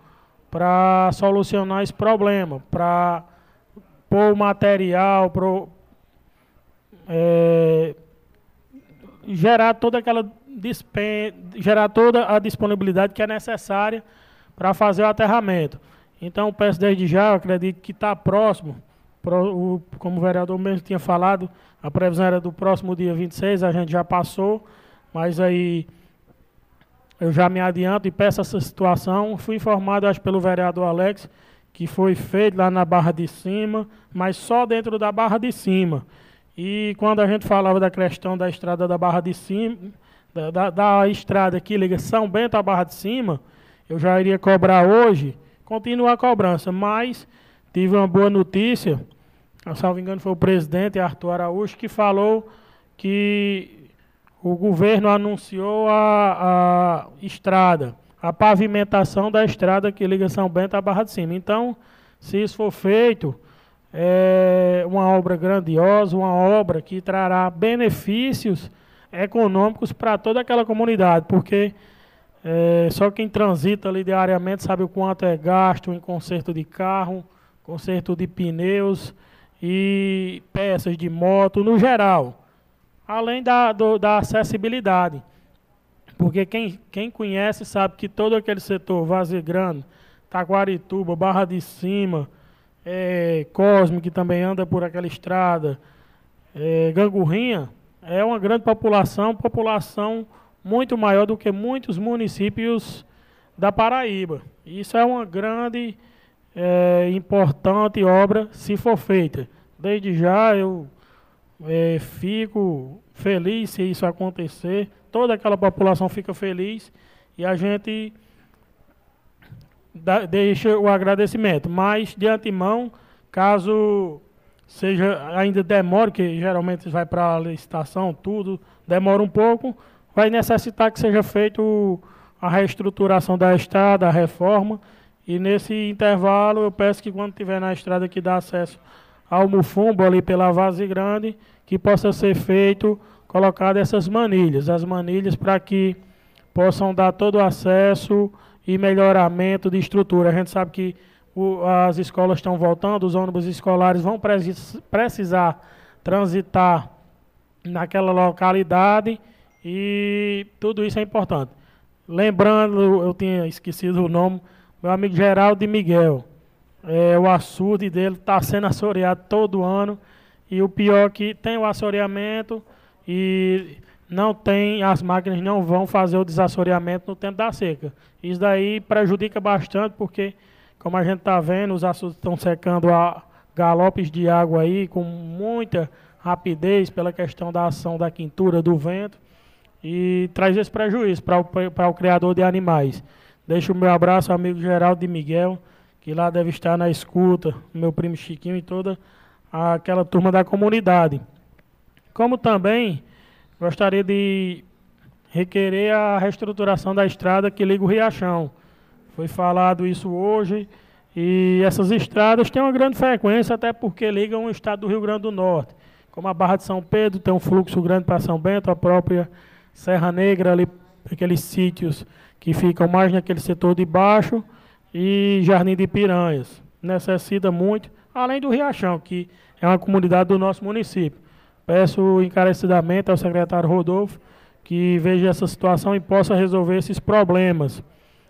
para solucionar esse problema, para pôr material, pro, é, gerar toda aquela dispen gerar toda a disponibilidade que é necessária para fazer o aterramento. Então, peço desde já, acredito que está próximo como o vereador mesmo tinha falado, a previsão era do próximo dia 26, a gente já passou, mas aí eu já me adianto e peço essa situação. Fui informado, acho, pelo vereador Alex, que foi feito lá na Barra de Cima, mas só dentro da Barra de Cima. E quando a gente falava da questão da estrada da Barra de Cima, da, da, da estrada que liga São Bento à Barra de Cima, eu já iria cobrar hoje, continua a cobrança, mas tive uma boa notícia, salvo engano foi o presidente Arthur Araújo, que falou que o governo anunciou a, a estrada, a pavimentação da estrada que liga São Bento à Barra de Cima. Então, se isso for feito, é uma obra grandiosa, uma obra que trará benefícios econômicos para toda aquela comunidade, porque é, só quem transita ali diariamente sabe o quanto é gasto em conserto de carro, conserto de pneus e peças de moto no geral, além da, do, da acessibilidade. Porque quem, quem conhece sabe que todo aquele setor, Vazegrande, Taquarituba, Barra de Cima, é, Cosme, que também anda por aquela estrada, é, Gangurrinha, é uma grande população, população muito maior do que muitos municípios da Paraíba. Isso é uma grande, é, importante obra se for feita. Desde já eu é, fico feliz se isso acontecer, toda aquela população fica feliz e a gente deixa o agradecimento. Mas, de antemão, caso seja ainda demore, que geralmente vai para a licitação, tudo, demora um pouco, vai necessitar que seja feito a reestruturação da estrada, a reforma, e nesse intervalo eu peço que quando tiver na estrada que dá acesso ao Mufumbo ali pela Vaze Grande, que possa ser feito, colocado essas manilhas, as manilhas para que possam dar todo o acesso e melhoramento de estrutura. A gente sabe que o, as escolas estão voltando, os ônibus escolares vão precisar transitar naquela localidade e tudo isso é importante. Lembrando, eu tinha esquecido o nome, meu amigo Geraldo de Miguel. É, o açude dele está sendo assoreado todo ano. E o pior é que tem o assoreamento e não tem, as máquinas não vão fazer o desassoreamento no tempo da seca. Isso daí prejudica bastante porque como a gente está vendo, os açudes estão secando a galopes de água aí com muita rapidez pela questão da ação da quintura do vento e traz esse prejuízo para o, o criador de animais. Deixo o meu abraço ao amigo Geraldo de Miguel, que lá deve estar na escuta, meu primo Chiquinho e toda aquela turma da comunidade. Como também gostaria de requerer a reestruturação da estrada que liga o Riachão foi falado isso hoje. E essas estradas têm uma grande frequência, até porque ligam o estado do Rio Grande do Norte. Como a Barra de São Pedro tem um fluxo grande para São Bento, a própria Serra Negra, ali, aqueles sítios que ficam mais naquele setor de baixo, e Jardim de Piranhas. Necessita muito, além do Riachão, que é uma comunidade do nosso município. Peço encarecidamente ao secretário Rodolfo que veja essa situação e possa resolver esses problemas.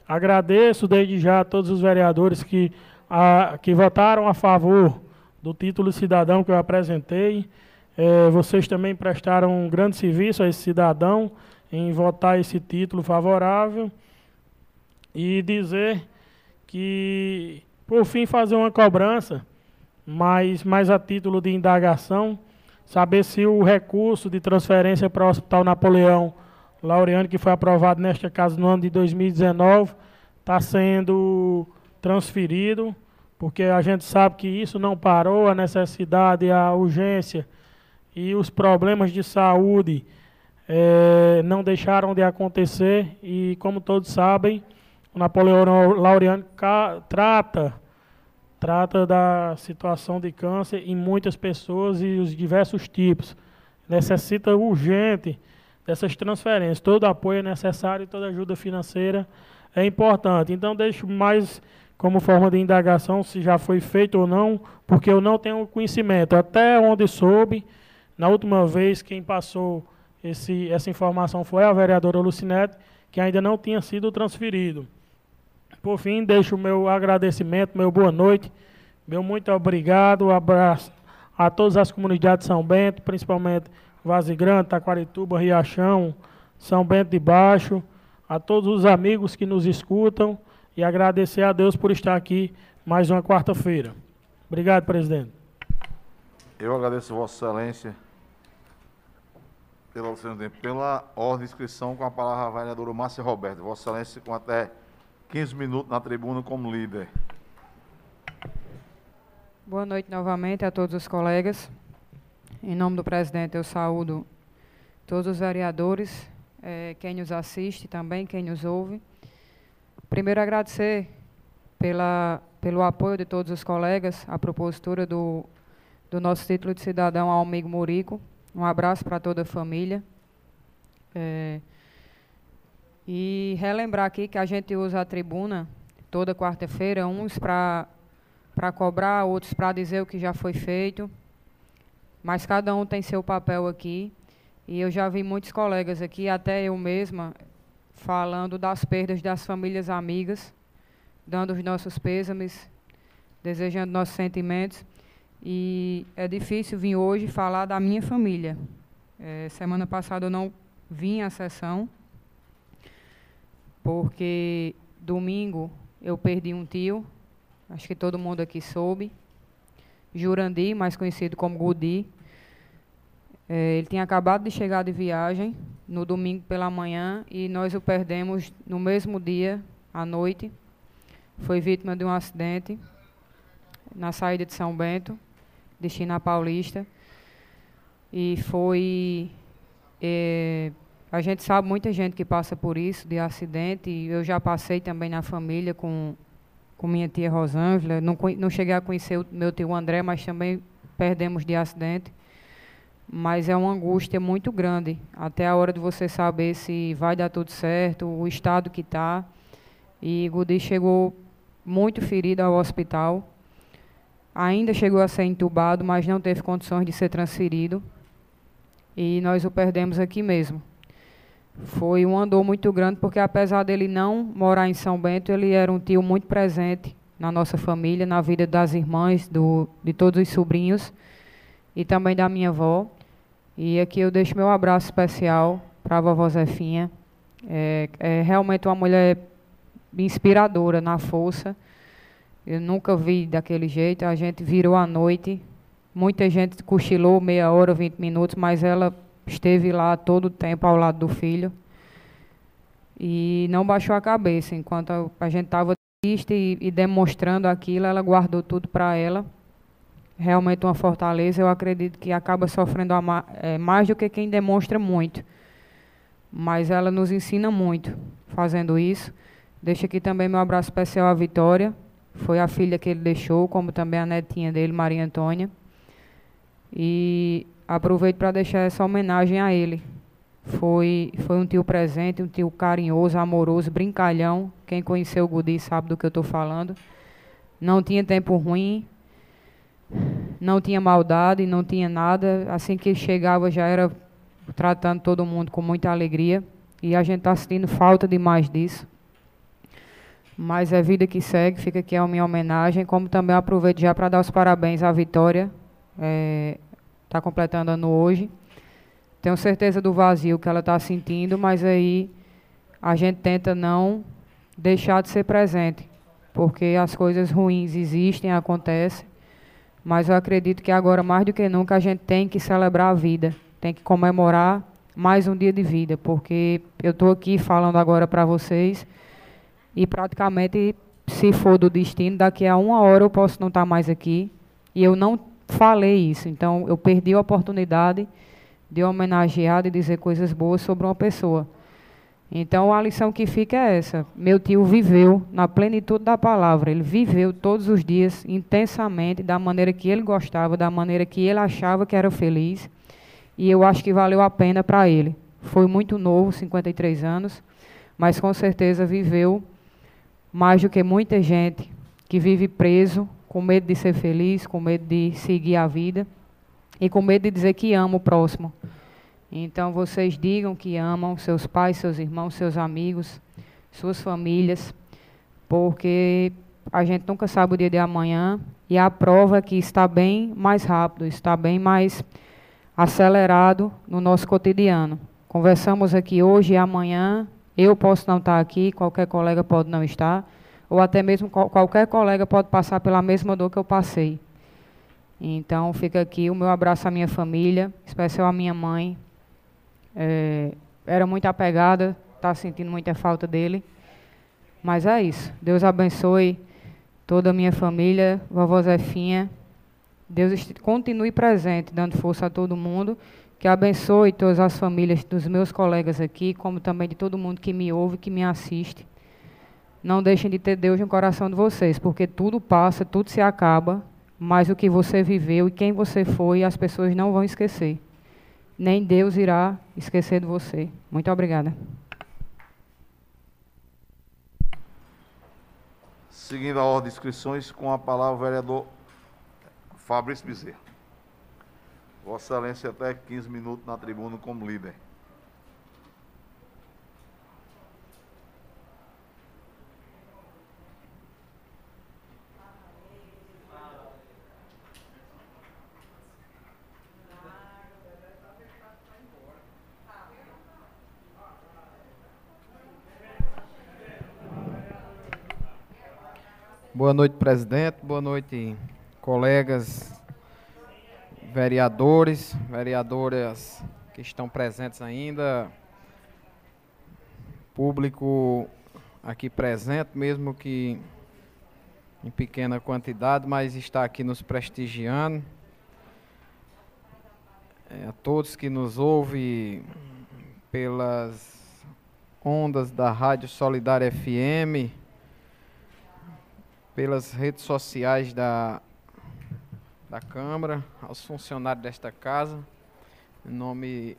Agradeço desde já a todos os vereadores que, a, que votaram a favor do título cidadão que eu apresentei. É, vocês também prestaram um grande serviço a esse cidadão em votar esse título favorável e dizer que, por fim, fazer uma cobrança, mas mais a título de indagação, saber se o recurso de transferência para o Hospital Napoleão Laureano, que foi aprovado nesta casa no ano de 2019, está sendo transferido, porque a gente sabe que isso não parou, a necessidade, a urgência e os problemas de saúde é, não deixaram de acontecer e, como todos sabem, o Napoleão Laureano trata trata da situação de câncer em muitas pessoas e os diversos tipos. Necessita urgente dessas transferências. Todo apoio é necessário e toda ajuda financeira é importante. Então, deixo mais como forma de indagação se já foi feito ou não, porque eu não tenho conhecimento. Até onde soube, na última vez, quem passou esse, essa informação foi a vereadora Lucinete, que ainda não tinha sido transferido. Por fim, deixo o meu agradecimento, meu boa noite Meu muito obrigado, um abraço a todas as comunidades de São Bento, principalmente Vaze Grande, Taquarituba, Riachão, São Bento de Baixo, a todos os amigos que nos escutam e agradecer a Deus por estar aqui mais uma quarta-feira. Obrigado, presidente. Eu agradeço Vossa Excelência pela, pela ordem de inscrição com a palavra a vereadora Márcia Roberto. Vossa Excelência com até 15 minutos na tribuna como líder. Boa noite novamente a todos os colegas. Em nome do presidente, eu saúdo todos os vereadores, eh, quem nos assiste também, quem nos ouve. Primeiro, agradecer pela, pelo apoio de todos os colegas à propositura do, do nosso título de cidadão ao amigo Murico. Um abraço para toda a família. É, e relembrar aqui que a gente usa a tribuna toda quarta-feira, uns para cobrar, outros para dizer o que já foi feito. Mas cada um tem seu papel aqui. E eu já vi muitos colegas aqui, até eu mesma, falando das perdas das famílias amigas, dando os nossos pêsames, desejando nossos sentimentos. E é difícil vir hoje falar da minha família. É, semana passada eu não vim à sessão, porque domingo eu perdi um tio, acho que todo mundo aqui soube, Jurandi, mais conhecido como Gudi. É, ele tinha acabado de chegar de viagem no domingo pela manhã e nós o perdemos no mesmo dia, à noite. Foi vítima de um acidente na saída de São Bento destino à Paulista. E foi. É, a gente sabe muita gente que passa por isso, de acidente. E eu já passei também na família com, com minha tia Rosângela. Não, não cheguei a conhecer o meu tio André, mas também perdemos de acidente. Mas é uma angústia muito grande, até a hora de você saber se vai dar tudo certo, o estado que está. E Gudi chegou muito ferido ao hospital. Ainda chegou a ser entubado, mas não teve condições de ser transferido. E nós o perdemos aqui mesmo. Foi um andor muito grande, porque apesar dele não morar em São Bento, ele era um tio muito presente na nossa família, na vida das irmãs, do, de todos os sobrinhos e também da minha avó. E aqui eu deixo meu abraço especial para a vovó Zefinha. É, é realmente uma mulher inspiradora na força eu nunca vi daquele jeito. A gente virou à noite. Muita gente cochilou meia hora, 20 minutos, mas ela esteve lá todo o tempo ao lado do filho. E não baixou a cabeça. Enquanto a gente estava triste e, e, demonstrando aquilo, ela guardou tudo para ela. Realmente uma fortaleza. Eu acredito que acaba sofrendo é, mais do que quem demonstra muito. Mas ela nos ensina muito fazendo isso. Deixo aqui também meu abraço especial à Vitória, foi a filha que ele deixou, como também a netinha dele, Maria Antônia. E aproveito para deixar essa homenagem a ele. Foi, foi um tio presente, um tio carinhoso, amoroso, brincalhão. Quem conheceu o Gudi sabe do que eu estou falando. Não tinha tempo ruim, não tinha maldade, não tinha nada. Assim que chegava já era tratando todo mundo com muita alegria. E a gente está sentindo falta demais disso. Mas é vida que segue, fica aqui a minha homenagem, como também aproveito já para dar os parabéns à Vitória, é, tá completando ano hoje. Tenho certeza do vazio que ela está sentindo, mas aí a gente tenta não deixar de ser presente, porque as coisas ruins existem, acontecem, mas eu acredito que agora, mais do que nunca, a gente tem que celebrar a vida, tem que comemorar mais um dia de vida, porque eu estou aqui falando agora para vocês e praticamente, se for do destino, daqui a uma hora eu posso não estar mais aqui. E eu não falei isso. Então, eu perdi a oportunidade de homenagear, de dizer coisas boas sobre uma pessoa. Então, a lição que fica é essa. Meu tio viveu na plenitude da palavra. Ele viveu todos os dias intensamente, da maneira que ele gostava, da maneira que ele achava que era feliz. E eu acho que valeu a pena para ele. Foi muito novo, 53 anos, mas com certeza viveu mais do que muita gente que vive preso, com medo de ser feliz, com medo de seguir a vida e com medo de dizer que ama o próximo. Então vocês digam que amam seus pais, seus irmãos, seus amigos, suas famílias, porque a gente nunca sabe o dia de amanhã, e a prova é que está bem mais rápido, está bem mais acelerado no nosso cotidiano. Conversamos aqui hoje e amanhã, eu posso não estar aqui, qualquer colega pode não estar, ou até mesmo qualquer colega pode passar pela mesma dor que eu passei. Então, fica aqui o meu abraço à minha família, especial à minha mãe. É, era muito apegada, está sentindo muita falta dele. Mas é isso. Deus abençoe toda a minha família, vovó Zefinha. Deus continue presente, dando força a todo mundo. Que abençoe todas as famílias dos meus colegas aqui, como também de todo mundo que me ouve, que me assiste. Não deixem de ter Deus no coração de vocês, porque tudo passa, tudo se acaba, mas o que você viveu e quem você foi, as pessoas não vão esquecer. Nem Deus irá esquecer de você. Muito obrigada. Seguindo a ordem de inscrições, com a palavra o vereador Fabrício Bezerra. Vossa Excelência até 15 minutos na tribuna como líder. Boa noite, presidente. Boa noite, colegas vereadores, vereadoras que estão presentes ainda, público aqui presente, mesmo que em pequena quantidade, mas está aqui nos prestigiando. É, a todos que nos ouvem pelas ondas da Rádio Solidária FM, pelas redes sociais da, da Câmara, aos funcionários desta casa. Em nome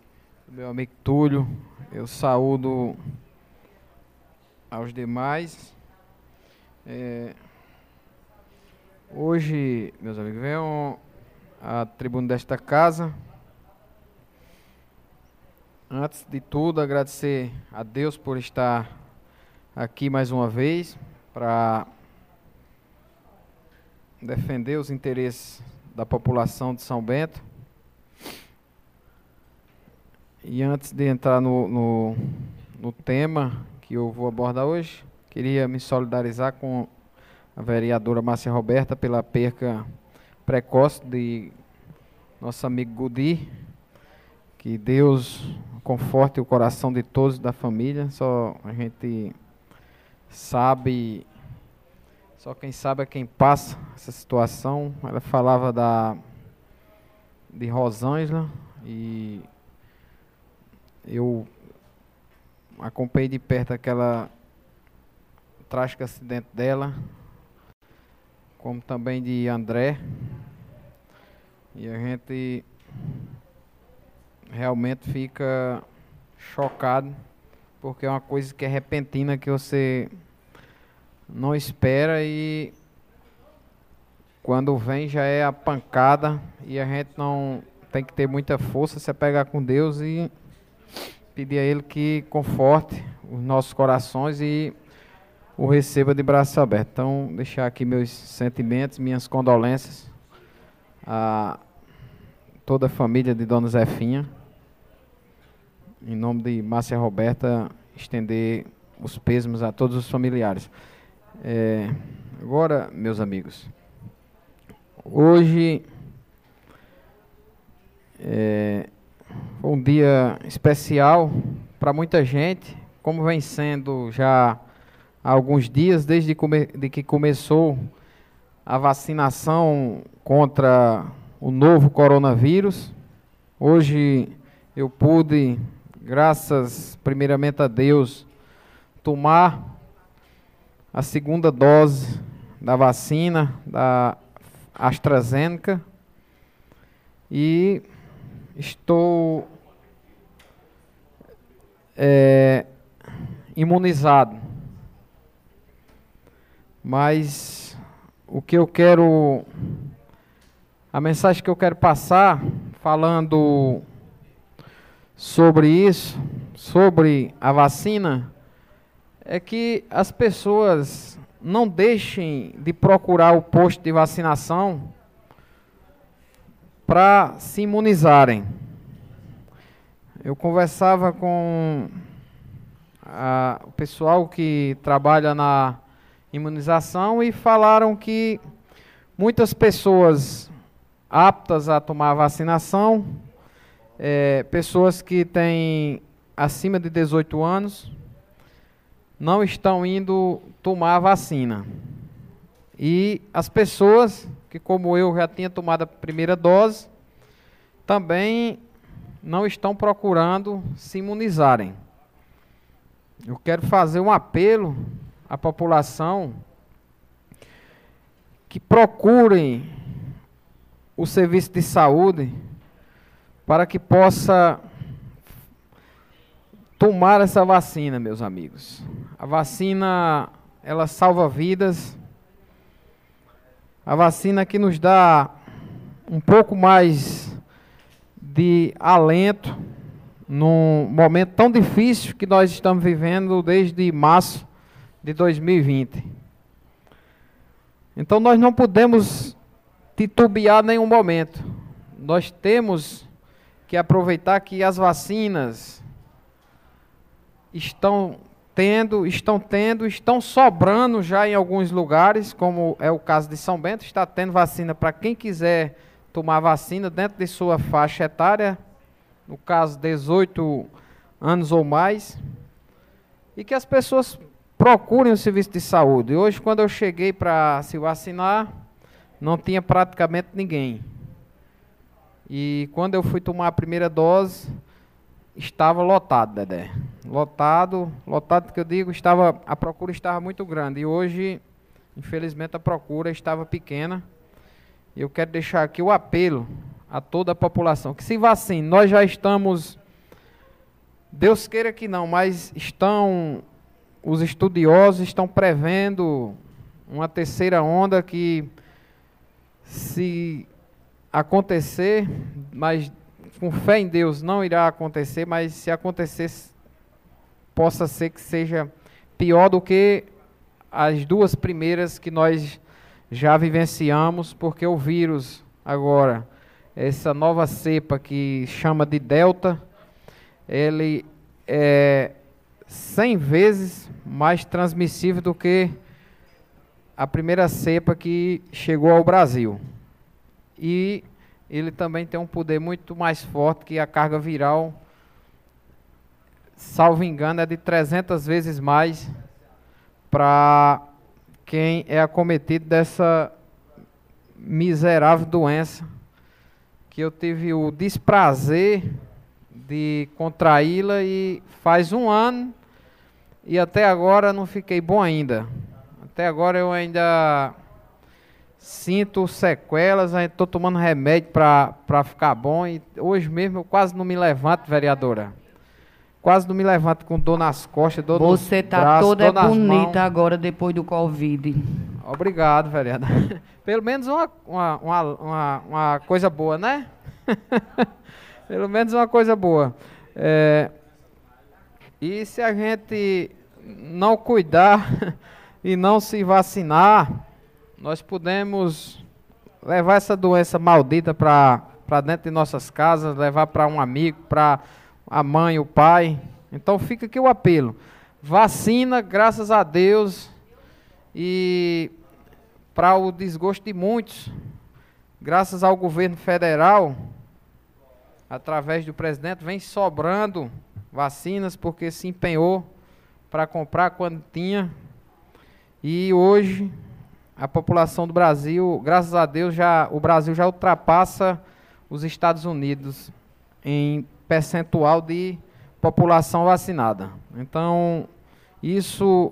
do meu amigo Túlio, eu saúdo aos demais. É, hoje, meus amigos, venham à tribuna desta casa. Antes de tudo, agradecer a Deus por estar aqui mais uma vez para defender os interesses da população de São Bento. E antes de entrar no, no, no, tema que eu vou abordar hoje, queria me solidarizar com a vereadora Márcia Roberta pela perca precoce de nosso amigo Gudi. Que Deus conforte o coração de todos da família. Só a gente sabe só quem sabe é quem passa essa situação. Ela falava da de Rosângela e eu acompanhei de perto aquela trágico acidente dela, como também de André. E a gente realmente fica chocado, porque é uma coisa que é repentina que você não espera e quando vem já é a pancada e a gente não tem que ter muita força, se pegar com Deus e pedir a Ele que conforte os nossos corações e o receba de braços abertos. Então, deixar aqui meus sentimentos, minhas condolências a toda a família de Dona Zefinha. Em nome de Márcia Roberta, estender os pêsames a todos os familiares. É, agora, meus amigos, hoje é, um dia especial para muita gente, como vem sendo já há alguns dias, desde come, de que começou a vacinação contra o novo coronavírus. Hoje eu pude, graças primeiramente a Deus, tomar a segunda dose da vacina da AstraZeneca e estou é, imunizado. Mas o que eu quero, a mensagem que eu quero passar, falando sobre isso, sobre a vacina, é que as pessoas não deixem de procurar o posto de vacinação para se imunizarem. Eu conversava com a, o pessoal que trabalha na imunização e falaram que muitas pessoas aptas a tomar vacinação, é, pessoas que têm acima de 18 anos, não estão indo tomar a vacina. E as pessoas que, como eu, já tinha tomado a primeira dose, também não estão procurando se imunizarem. Eu quero fazer um apelo à população que procurem o serviço de saúde para que possa tomar essa vacina, meus amigos. A vacina, ela salva vidas. A vacina que nos dá um pouco mais de alento num momento tão difícil que nós estamos vivendo desde março de 2020. Então nós não podemos titubear nenhum momento. Nós temos que aproveitar que as vacinas estão tendo, estão tendo, estão sobrando já em alguns lugares, como é o caso de São Bento, está tendo vacina para quem quiser tomar vacina dentro de sua faixa etária, no caso 18 anos ou mais, e que as pessoas procurem o serviço de saúde. Hoje, quando eu cheguei para se vacinar, não tinha praticamente ninguém. E quando eu fui tomar a primeira dose, estava lotado, Dedé. Lotado, lotado que eu digo, estava a procura estava muito grande e hoje, infelizmente, a procura estava pequena. E eu quero deixar aqui o apelo a toda a população que se vacine. Nós já estamos Deus queira que não, mas estão os estudiosos estão prevendo uma terceira onda que se acontecer, mas com fé em Deus não irá acontecer, mas se acontecer, possa ser que seja pior do que as duas primeiras que nós já vivenciamos, porque o vírus agora, essa nova cepa que chama de Delta, ele é 100 vezes mais transmissível do que a primeira cepa que chegou ao Brasil. E ele também tem um poder muito mais forte que a carga viral, salvo engano, é de 300 vezes mais para quem é acometido dessa miserável doença que eu tive o desprazer de contraí-la e faz um ano e até agora não fiquei bom ainda. Até agora eu ainda sinto sequelas, estou tomando remédio para ficar bom. E hoje mesmo eu quase não me levanto, vereadora. Quase não me levanto com dor nas costas, dor Você está braços, toda bonita agora depois do Covid. Obrigado, vereadora. Pelo menos uma, uma, uma, uma, uma coisa boa, né? Pelo menos uma coisa boa. É, e se a gente não cuidar e não se vacinar, nós podemos levar essa doença maldita para dentro de nossas casas, levar para um amigo, para a mãe, o pai. Então fica aqui o apelo. Vacina, graças a Deus, e para o desgosto de muitos, graças ao governo federal, através do presidente, vem sobrando vacinas porque se empenhou para comprar quando tinha. E hoje a população do Brasil, graças a Deus, já o Brasil já ultrapassa os Estados Unidos em percentual de população vacinada. Então, isso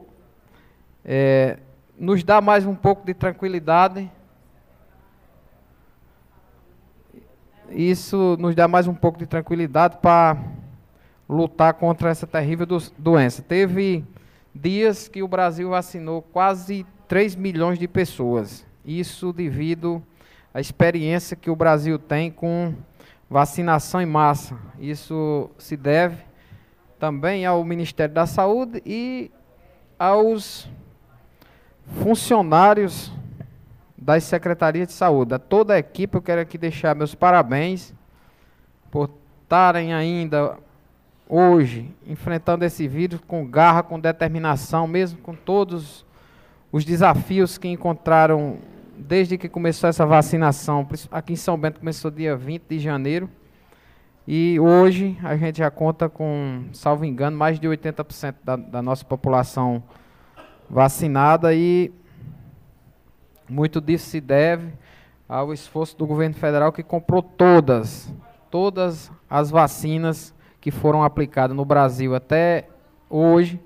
é, nos dá mais um pouco de tranquilidade. Isso nos dá mais um pouco de tranquilidade para lutar contra essa terrível do, doença. Teve dias que o Brasil vacinou quase 3 milhões de pessoas. Isso devido à experiência que o Brasil tem com vacinação em massa. Isso se deve também ao Ministério da Saúde e aos funcionários das secretarias de saúde, a toda a equipe, eu quero aqui deixar meus parabéns por estarem ainda hoje enfrentando esse vírus com garra, com determinação, mesmo com todos os desafios que encontraram desde que começou essa vacinação. Aqui em São Bento começou dia 20 de janeiro. E hoje a gente já conta com, salvo engano, mais de 80% da, da nossa população vacinada e muito disso se deve ao esforço do governo federal que comprou todas, todas as vacinas que foram aplicadas no Brasil até hoje,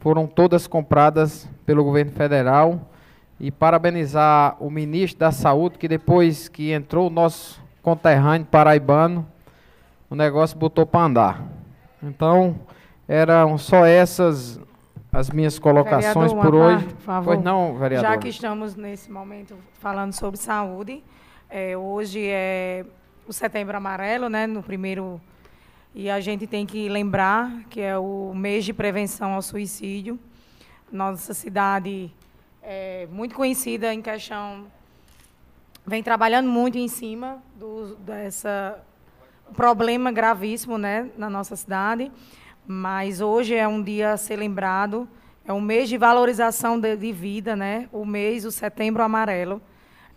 foram todas compradas pelo governo federal. E parabenizar o ministro da Saúde, que depois que entrou o nosso conterrâneo paraibano, o negócio botou para andar. Então, eram só essas as minhas colocações Vereador, por hoje. Parte, por favor. Pois não, vereador. Já que estamos nesse momento falando sobre saúde, é, hoje é o Setembro Amarelo, né, no primeiro e a gente tem que lembrar que é o mês de prevenção ao suicídio. Nossa cidade é muito conhecida em questão vem trabalhando muito em cima do, dessa problema gravíssimo, né, na nossa cidade. Mas hoje é um dia a ser lembrado, é um mês de valorização de, de vida, né? O mês, o Setembro Amarelo,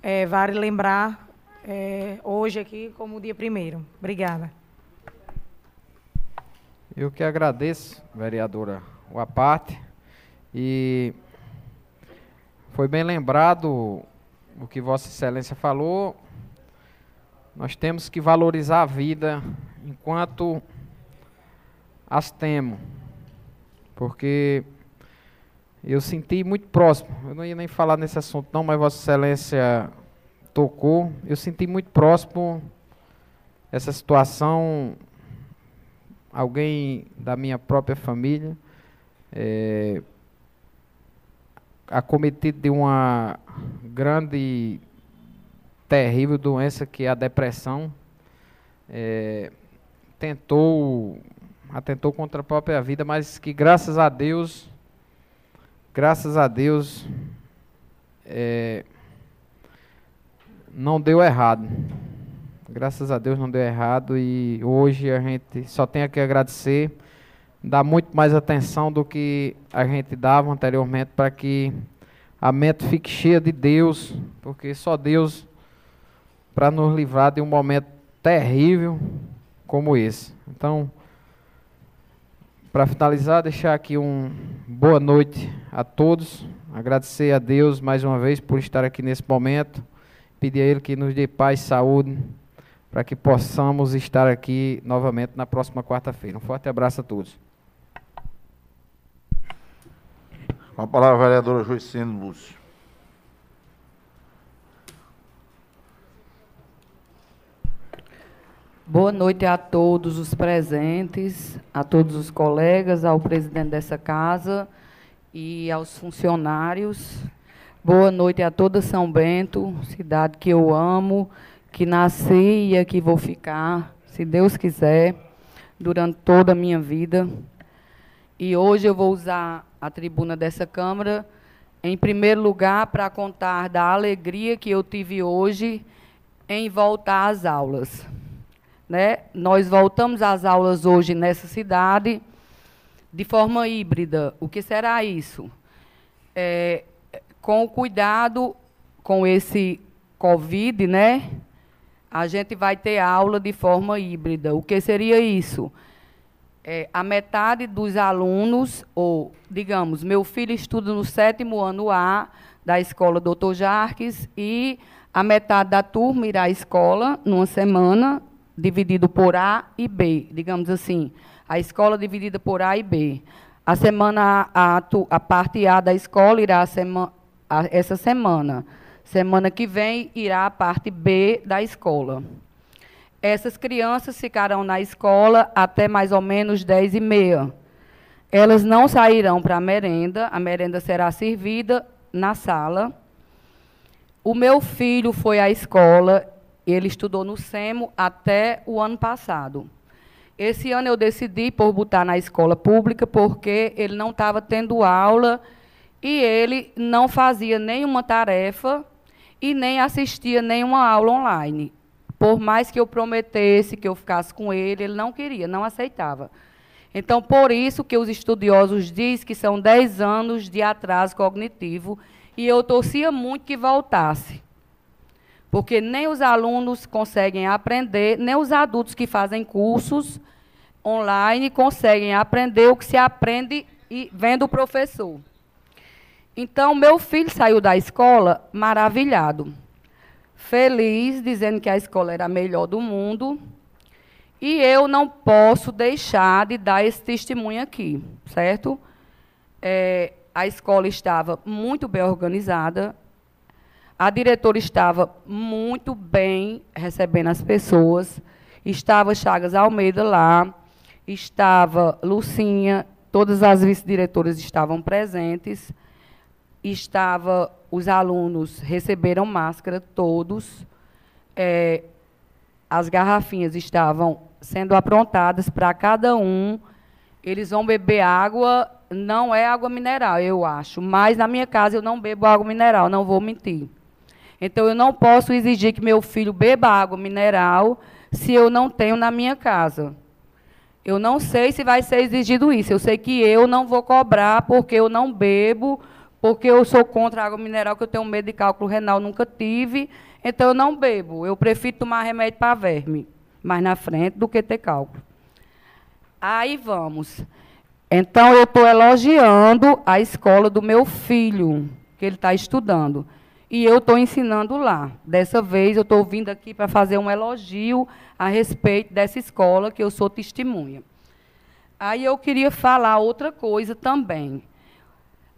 é, vale lembrar é, hoje aqui como dia primeiro. Obrigada. Eu que agradeço, vereadora Waparte, e foi bem lembrado o que Vossa Excelência falou. Nós temos que valorizar a vida enquanto as temos, porque eu senti muito próximo. Eu não ia nem falar nesse assunto, não, mas Vossa Excelência tocou. Eu senti muito próximo essa situação. Alguém da minha própria família. É, acometido de uma grande, terrível doença que é a depressão. É, tentou, atentou contra a própria vida, mas que graças a Deus, graças a Deus, é, não deu errado. Graças a Deus não deu errado e hoje a gente só tem que agradecer dar muito mais atenção do que a gente dava anteriormente para que a mente fique cheia de Deus, porque só Deus para nos livrar de um momento terrível como esse. Então, para finalizar, deixar aqui um boa noite a todos, agradecer a Deus mais uma vez por estar aqui nesse momento, pedir a Ele que nos dê paz e saúde, para que possamos estar aqui novamente na próxima quarta-feira. Um forte abraço a todos. Com a palavra, a vereadora Joicino Lúcio. Boa noite a todos os presentes, a todos os colegas, ao presidente dessa casa e aos funcionários. Boa noite a toda São Bento, cidade que eu amo, que nasci e aqui vou ficar, se Deus quiser, durante toda a minha vida. E hoje eu vou usar a tribuna dessa Câmara, em primeiro lugar, para contar da alegria que eu tive hoje em voltar às aulas. Né? Nós voltamos às aulas hoje nessa cidade de forma híbrida. O que será isso? É, com o cuidado com esse Covid, né? A gente vai ter aula de forma híbrida. O que seria isso? É, a metade dos alunos, ou, digamos, meu filho estuda no sétimo ano A da escola Doutor Jarques, e a metade da turma irá à escola numa semana, dividido por A e B, digamos assim. A escola dividida por A e B. A semana, a, a parte A da escola irá sema, a, essa semana. Semana que vem irá a parte B da escola. Essas crianças ficarão na escola até mais ou menos 10 e meia. Elas não sairão para a merenda, a merenda será servida na sala. O meu filho foi à escola, ele estudou no SEMO até o ano passado. Esse ano eu decidi por botar na escola pública, porque ele não estava tendo aula e ele não fazia nenhuma tarefa e nem assistia nenhuma aula online. Por mais que eu prometesse que eu ficasse com ele, ele não queria, não aceitava. Então, por isso que os estudiosos dizem que são 10 anos de atraso cognitivo, e eu torcia muito que voltasse. Porque nem os alunos conseguem aprender, nem os adultos que fazem cursos online conseguem aprender o que se aprende e vendo o professor. Então, meu filho saiu da escola maravilhado, feliz, dizendo que a escola era a melhor do mundo. E eu não posso deixar de dar esse testemunho aqui, certo? É, a escola estava muito bem organizada, a diretora estava muito bem recebendo as pessoas, estava Chagas Almeida lá, estava Lucinha, todas as vice-diretoras estavam presentes estava os alunos receberam máscara todos, é, as garrafinhas estavam sendo aprontadas para cada um. Eles vão beber água, não é água mineral, eu acho. Mas na minha casa eu não bebo água mineral, não vou mentir. Então eu não posso exigir que meu filho beba água mineral se eu não tenho na minha casa. Eu não sei se vai ser exigido isso. Eu sei que eu não vou cobrar porque eu não bebo porque eu sou contra a água mineral, que eu tenho medo de cálculo renal, nunca tive, então eu não bebo. Eu prefiro tomar remédio para verme, mais na frente, do que ter cálculo. Aí vamos. Então eu estou elogiando a escola do meu filho, que ele está estudando. E eu estou ensinando lá. Dessa vez eu estou vindo aqui para fazer um elogio a respeito dessa escola, que eu sou testemunha. Aí eu queria falar outra coisa também.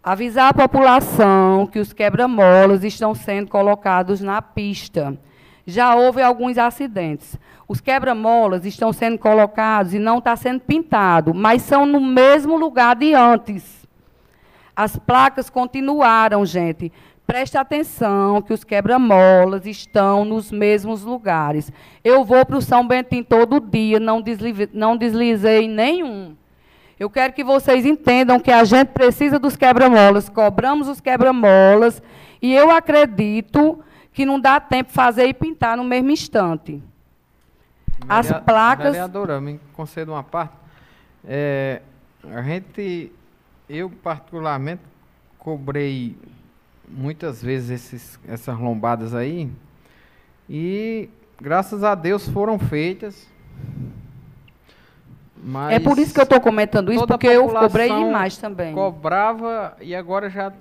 Avisar a população que os quebra-molas estão sendo colocados na pista. Já houve alguns acidentes. Os quebra-molas estão sendo colocados e não está sendo pintado, mas são no mesmo lugar de antes. As placas continuaram, gente. Preste atenção que os quebra-molas estão nos mesmos lugares. Eu vou para o São Bentinho todo dia, não, não deslizei nenhum. Eu quero que vocês entendam que a gente precisa dos quebra-molas, cobramos os quebra-molas, e eu acredito que não dá tempo fazer e pintar no mesmo instante. As placas. Vereadora, me conceda uma parte. É, a gente, eu particularmente, cobrei muitas vezes esses, essas lombadas aí, e graças a Deus foram feitas. Mas é por isso que eu estou comentando isso, porque eu cobrei demais também. Cobrava e agora já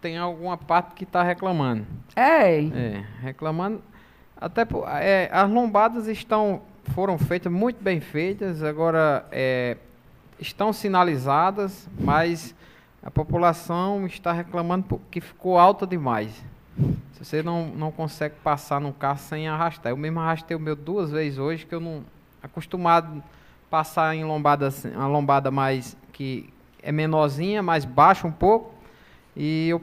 tem alguma parte que está reclamando. É. É, reclamando. Até é, as lombadas estão foram feitas muito bem feitas, agora é, estão sinalizadas, mas a população está reclamando que ficou alta demais. Você não, não consegue passar no carro sem arrastar. Eu mesmo arrastei o meu duas vezes hoje, que eu não acostumado passar em lombada, uma lombada mais que é menorzinha, mais baixa um pouco. E eu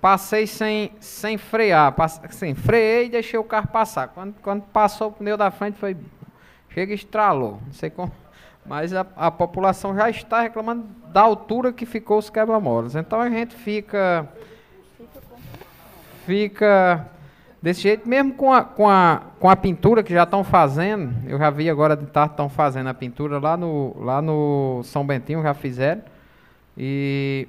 passei sem, sem frear, passe, assim, freiei e deixei o carro passar. Quando, quando passou o pneu da frente, foi chega e estralou. Não sei como, mas a, a população já está reclamando da altura que ficou os quebra-molas. Então a gente fica fica Desse jeito, mesmo com a, com a, com a pintura que já estão fazendo, eu já vi agora de tarde estão fazendo a pintura lá no, lá no São Bentinho, já fizeram. E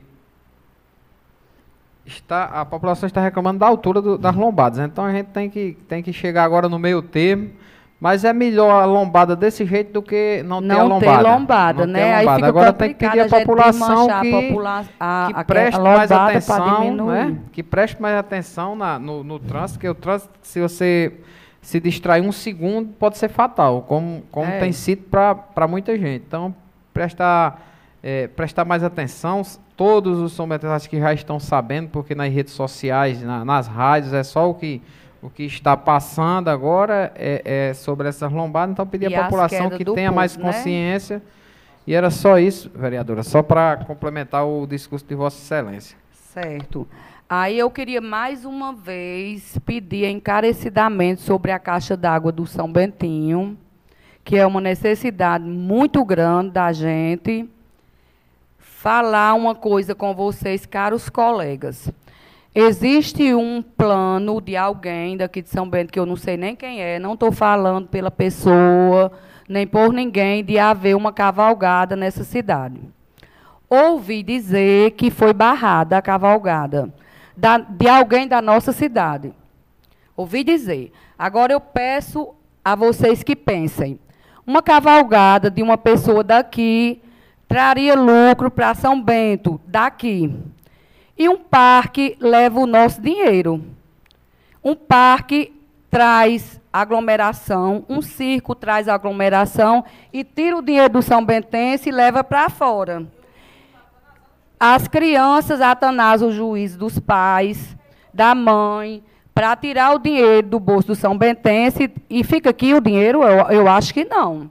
está, a população está reclamando da altura do, das lombadas. Então a gente tem que, tem que chegar agora no meio termo mas é melhor a lombada desse jeito do que não, não ter a lombada. Ter lombada, não né? Aí fica Agora tem que pedir a população que, a popula a, que preste mais atenção, né? Que preste mais atenção na, no, no trânsito, que o trânsito, se você se distrair um segundo, pode ser fatal, como, como é. tem sido para muita gente. Então, prestar, é, prestar mais atenção. Todos os São que já estão sabendo, porque nas redes sociais, na, nas rádios, é só o que o que está passando agora é, é sobre essas lombadas, então pedir à população que tenha povo, mais né? consciência. Né? E era só isso, vereadora, só para complementar o discurso de Vossa Excelência. Certo. Aí eu queria mais uma vez pedir encarecidamente sobre a caixa d'água do São Bentinho, que é uma necessidade muito grande da gente. falar uma coisa com vocês, caros colegas. Existe um plano de alguém daqui de São Bento, que eu não sei nem quem é, não estou falando pela pessoa, nem por ninguém, de haver uma cavalgada nessa cidade. Ouvi dizer que foi barrada a cavalgada da, de alguém da nossa cidade. Ouvi dizer. Agora eu peço a vocês que pensem. Uma cavalgada de uma pessoa daqui traria lucro para São Bento, daqui. E um parque leva o nosso dinheiro. Um parque traz aglomeração, um circo traz aglomeração e tira o dinheiro do São Bentense e leva para fora. As crianças atanasam o juízo dos pais, da mãe, para tirar o dinheiro do bolso do São Bentense e fica aqui o dinheiro? Eu, eu acho que não.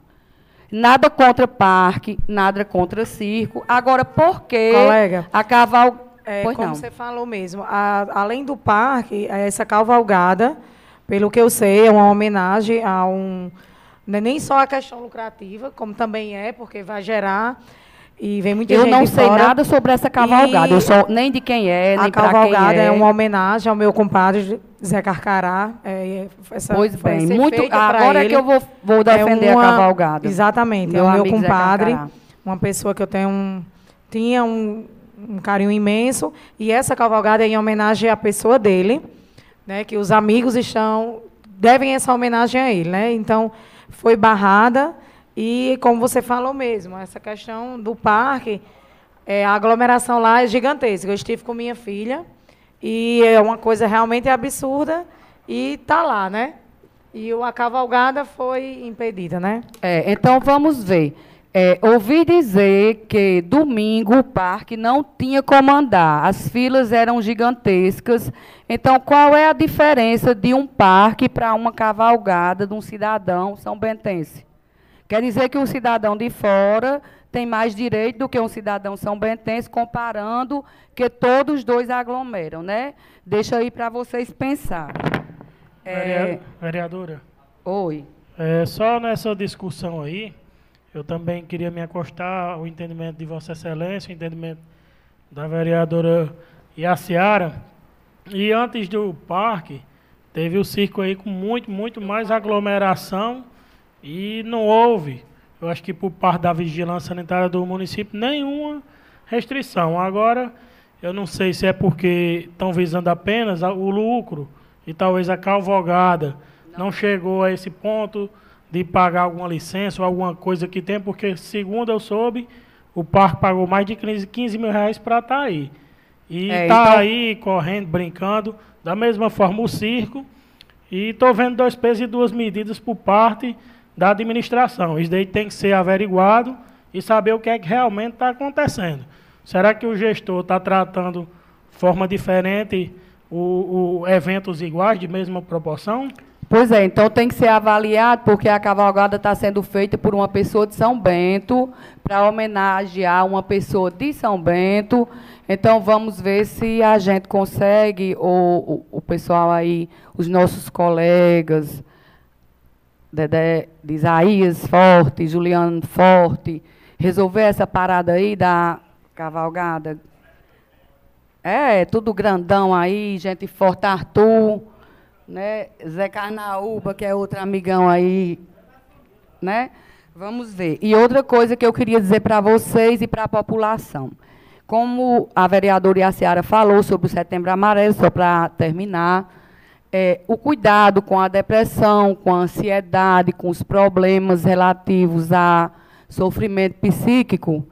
Nada contra parque, nada contra circo. Agora, por que Colega, a caval... É, Pois como não. você falou mesmo, a- além do parque, essa cavalgada, pelo que eu sei, é uma homenagem a um. É nem só a questão lucrativa, como também é, porque vai gerar. E vem muita Eu gente não sei fora. nada sobre essa cavalgada. E Eu sou nem de quem é, nem a para quem cavalgada é. é. uma homenagem ao meu compadre Zé Carcará. É, essa, Pois bem, muito. Agora é ele. que eu vou, vou É defender uma- a cavalgada. Exatamente, Meu é o meu compadre, uma pessoa que eu tenho um, tinha um, um carinho imenso, e essa cavalgada é em homenagem à pessoa dele, né, que os amigos estão devem essa homenagem a ele, né? Então, foi barrada e como você falou mesmo, essa questão do parque, é, a aglomeração lá é gigantesca. Eu estive com minha filha e é uma coisa realmente absurda e tá lá, né? E a cavalgada foi impedida, né? É, então vamos ver. É, ouvi dizer que domingo o parque não tinha como andar, as filas eram gigantescas. Então, qual é a diferença de um parque para uma cavalgada de um cidadão são bentense? Quer dizer que um cidadão de fora tem mais direito do que um cidadão são bentense, comparando que todos os dois aglomeram, né? Deixa aí para vocês pensarem. É, Verea- Vereadora, oi. é, só nessa discussão aí, eu também queria me acostar ao entendimento de Vossa Excelência, o entendimento da vereadora Iaciara. E antes do parque, teve o circo aí com muito, muito mais aglomeração e não houve, eu acho que por parte da vigilância sanitária do município, nenhuma restrição. Agora, eu não sei se é porque estão visando apenas o lucro e talvez a cavalgada não chegou a esse ponto de pagar alguma licença ou alguma coisa que tem, porque, segundo eu soube, o parque pagou mais de 15, 15 mil reais para estar aí. E É, está então- aí correndo, brincando, da mesma forma o circo. E estou vendo dois pesos e duas medidas por parte da administração. Isso daí tem que ser averiguado e saber o que é que realmente está acontecendo. Será que o gestor está tratando de forma diferente o, o eventos iguais, de mesma proporção? Pois é, então tem que ser avaliado, porque a cavalgada está sendo feita por uma pessoa de São Bento, para homenagear uma pessoa de São Bento. Então vamos ver se a gente consegue, ou o, o pessoal aí, os nossos colegas, Dedé de Isaías Forte, Juliano Forte, resolver essa parada aí da cavalgada. É, tudo grandão aí, gente forte, Arthur né? Zé Carnaúba, que é outro amigão aí, né? Vamos ver. E outra coisa que eu queria dizer para vocês e para a população. Como a vereadora Iaciara falou sobre o Setembro Amarelo, só para terminar, é, o cuidado com a depressão, com a ansiedade, com os problemas relativos a sofrimento psíquico,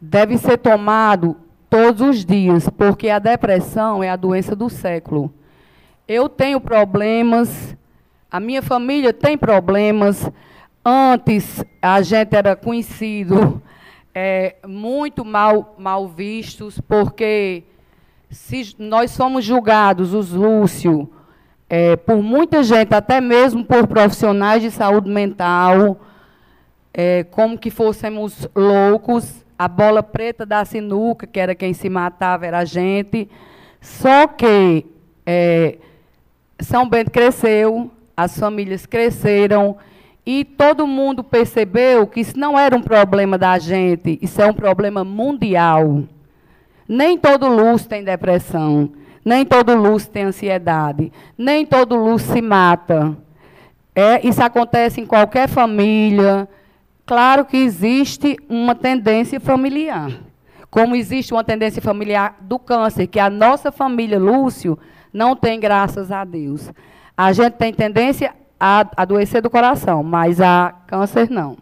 deve ser tomado todos os dias, porque a depressão é a doença do século. Eu tenho problemas, a minha família tem problemas. Antes a gente era conhecido é, muito mal, mal vistos, porque se nós somos julgados, os Lúcio, é, por muita gente, até mesmo por profissionais de saúde mental, é, como que fôssemos loucos. A bola preta da sinuca, que era quem se matava, era a gente. Só que é, São Bento cresceu, as famílias cresceram E todo mundo percebeu que isso não era um problema da gente, isso é um problema mundial. Nem todo luz tem depressão, nem todo luz tem ansiedade, nem todo luz se mata. É, isso acontece em qualquer família. Claro que existe uma tendência familiar. Como existe uma tendência familiar do câncer, que a nossa família, Lúcio, não tem, graças a Deus. A gente tem tendência a adoecer do coração, mas a câncer não.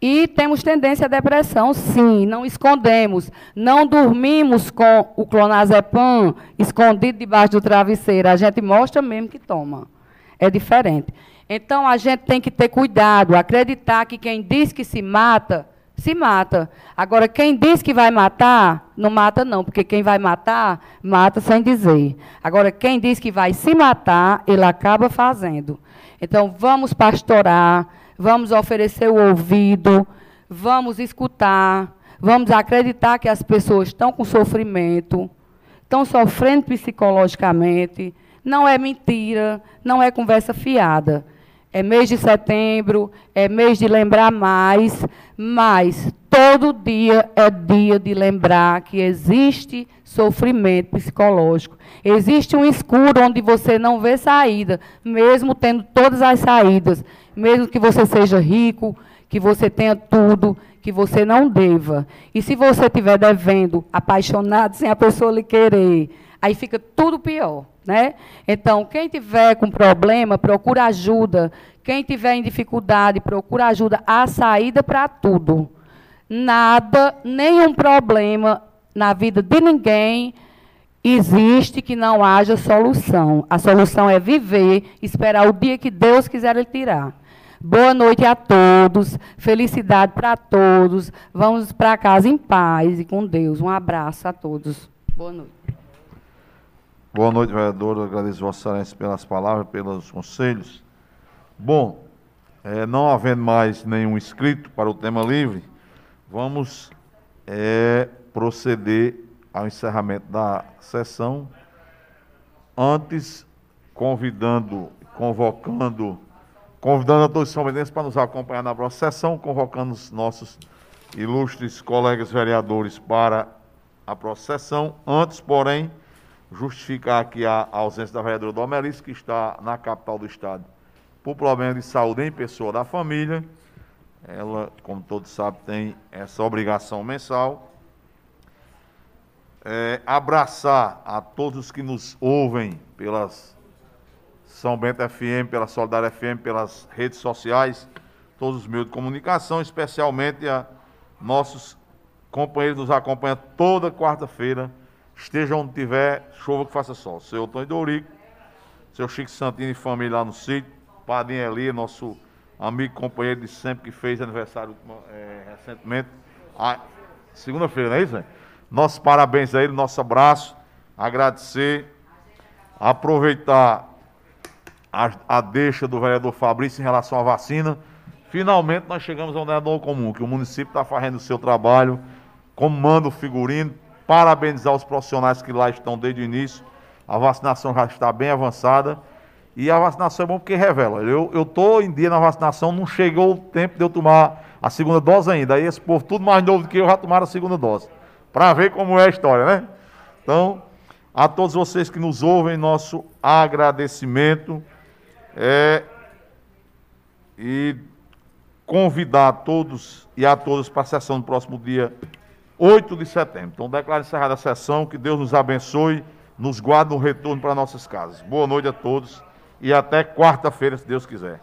E temos tendência à depressão, sim, não escondemos. Não dormimos com o clonazepam escondido debaixo do travesseiro. A gente mostra mesmo que toma. É diferente. Então a gente tem que ter cuidado, acreditar que quem diz que se mata, se mata. Agora, quem diz que vai matar, não mata não, porque quem vai matar, mata sem dizer. Agora, quem diz que vai se matar, ele acaba fazendo. Então, vamos pastorar, vamos oferecer o ouvido, vamos escutar, vamos acreditar que as pessoas estão com sofrimento, estão sofrendo psicologicamente. Não é mentira, não é conversa fiada. É mês de setembro, é mês de lembrar mais, mas todo dia é dia de lembrar que existe sofrimento psicológico. Existe um escuro onde você não vê saída, mesmo tendo todas as saídas, mesmo que você seja rico, que você tenha tudo, que você não deva. E se você estiver devendo, apaixonado, sem a pessoa lhe querer, aí fica tudo pior. Né? Então, quem tiver com problema, procura ajuda. Quem tiver em dificuldade, procura ajuda. Há saída para tudo. Nada, nenhum problema na vida de ninguém existe que não haja solução. A solução é viver, esperar o dia que Deus quiser lhe tirar. Boa noite a todos, felicidade para todos. Vamos para casa em paz e com Deus. Um abraço a todos. Boa noite. Boa noite, vereador. agradeço Vossa Excelência pelas palavras, pelos conselhos. Bom, é, não havendo mais nenhum inscrito para o tema livre, vamos é, proceder ao encerramento da sessão. Antes, convidando, convocando, convidando a todos os sombrenses para nos acompanhar na próxima sessão, convocando os nossos ilustres colegas vereadores para a próxima sessão. Antes, porém, justificar aqui a ausência da vereadora Domelice, que está na capital do estado, por problema de saúde em pessoa da família. Ela, como todos sabem, tem essa obrigação mensal. É, abraçar a todos que nos ouvem pelas São Bento FM, pela Solidária FM, pelas redes sociais, todos os meios de comunicação, especialmente a nossos companheiros que nos acompanham toda quarta-feira Esteja onde tiver, chova que faça sol. Seu Antônio Dourico, seu Chico Santini e família lá no sítio, Padinho Eli, nosso amigo companheiro de sempre que fez aniversário é, recentemente. Segunda-feira, não é isso? Né? Nossos parabéns a ele, nosso abraço, agradecer, aproveitar a, a deixa do vereador Fabrício em relação à vacina. Finalmente nós chegamos ao denominador comum, que o município está fazendo o seu trabalho, como manda o figurino, parabenizar os profissionais que lá estão desde o início. A vacinação já está bem avançada. E a vacinação é bom porque revela. Eu estou em dia na vacinação, não chegou o tempo de eu tomar a segunda dose ainda. Aí esse povo, tudo mais novo do que eu, já tomaram a segunda dose. Para ver como é a história, né? Então, a todos vocês que nos ouvem, nosso agradecimento. É, e convidar a todos e a todas para a sessão do próximo dia 8 de setembro. Então, declaro encerrada a sessão, que Deus nos abençoe, nos guarde no retorno para nossas casas. Boa noite a todos e até quarta-feira, se Deus quiser.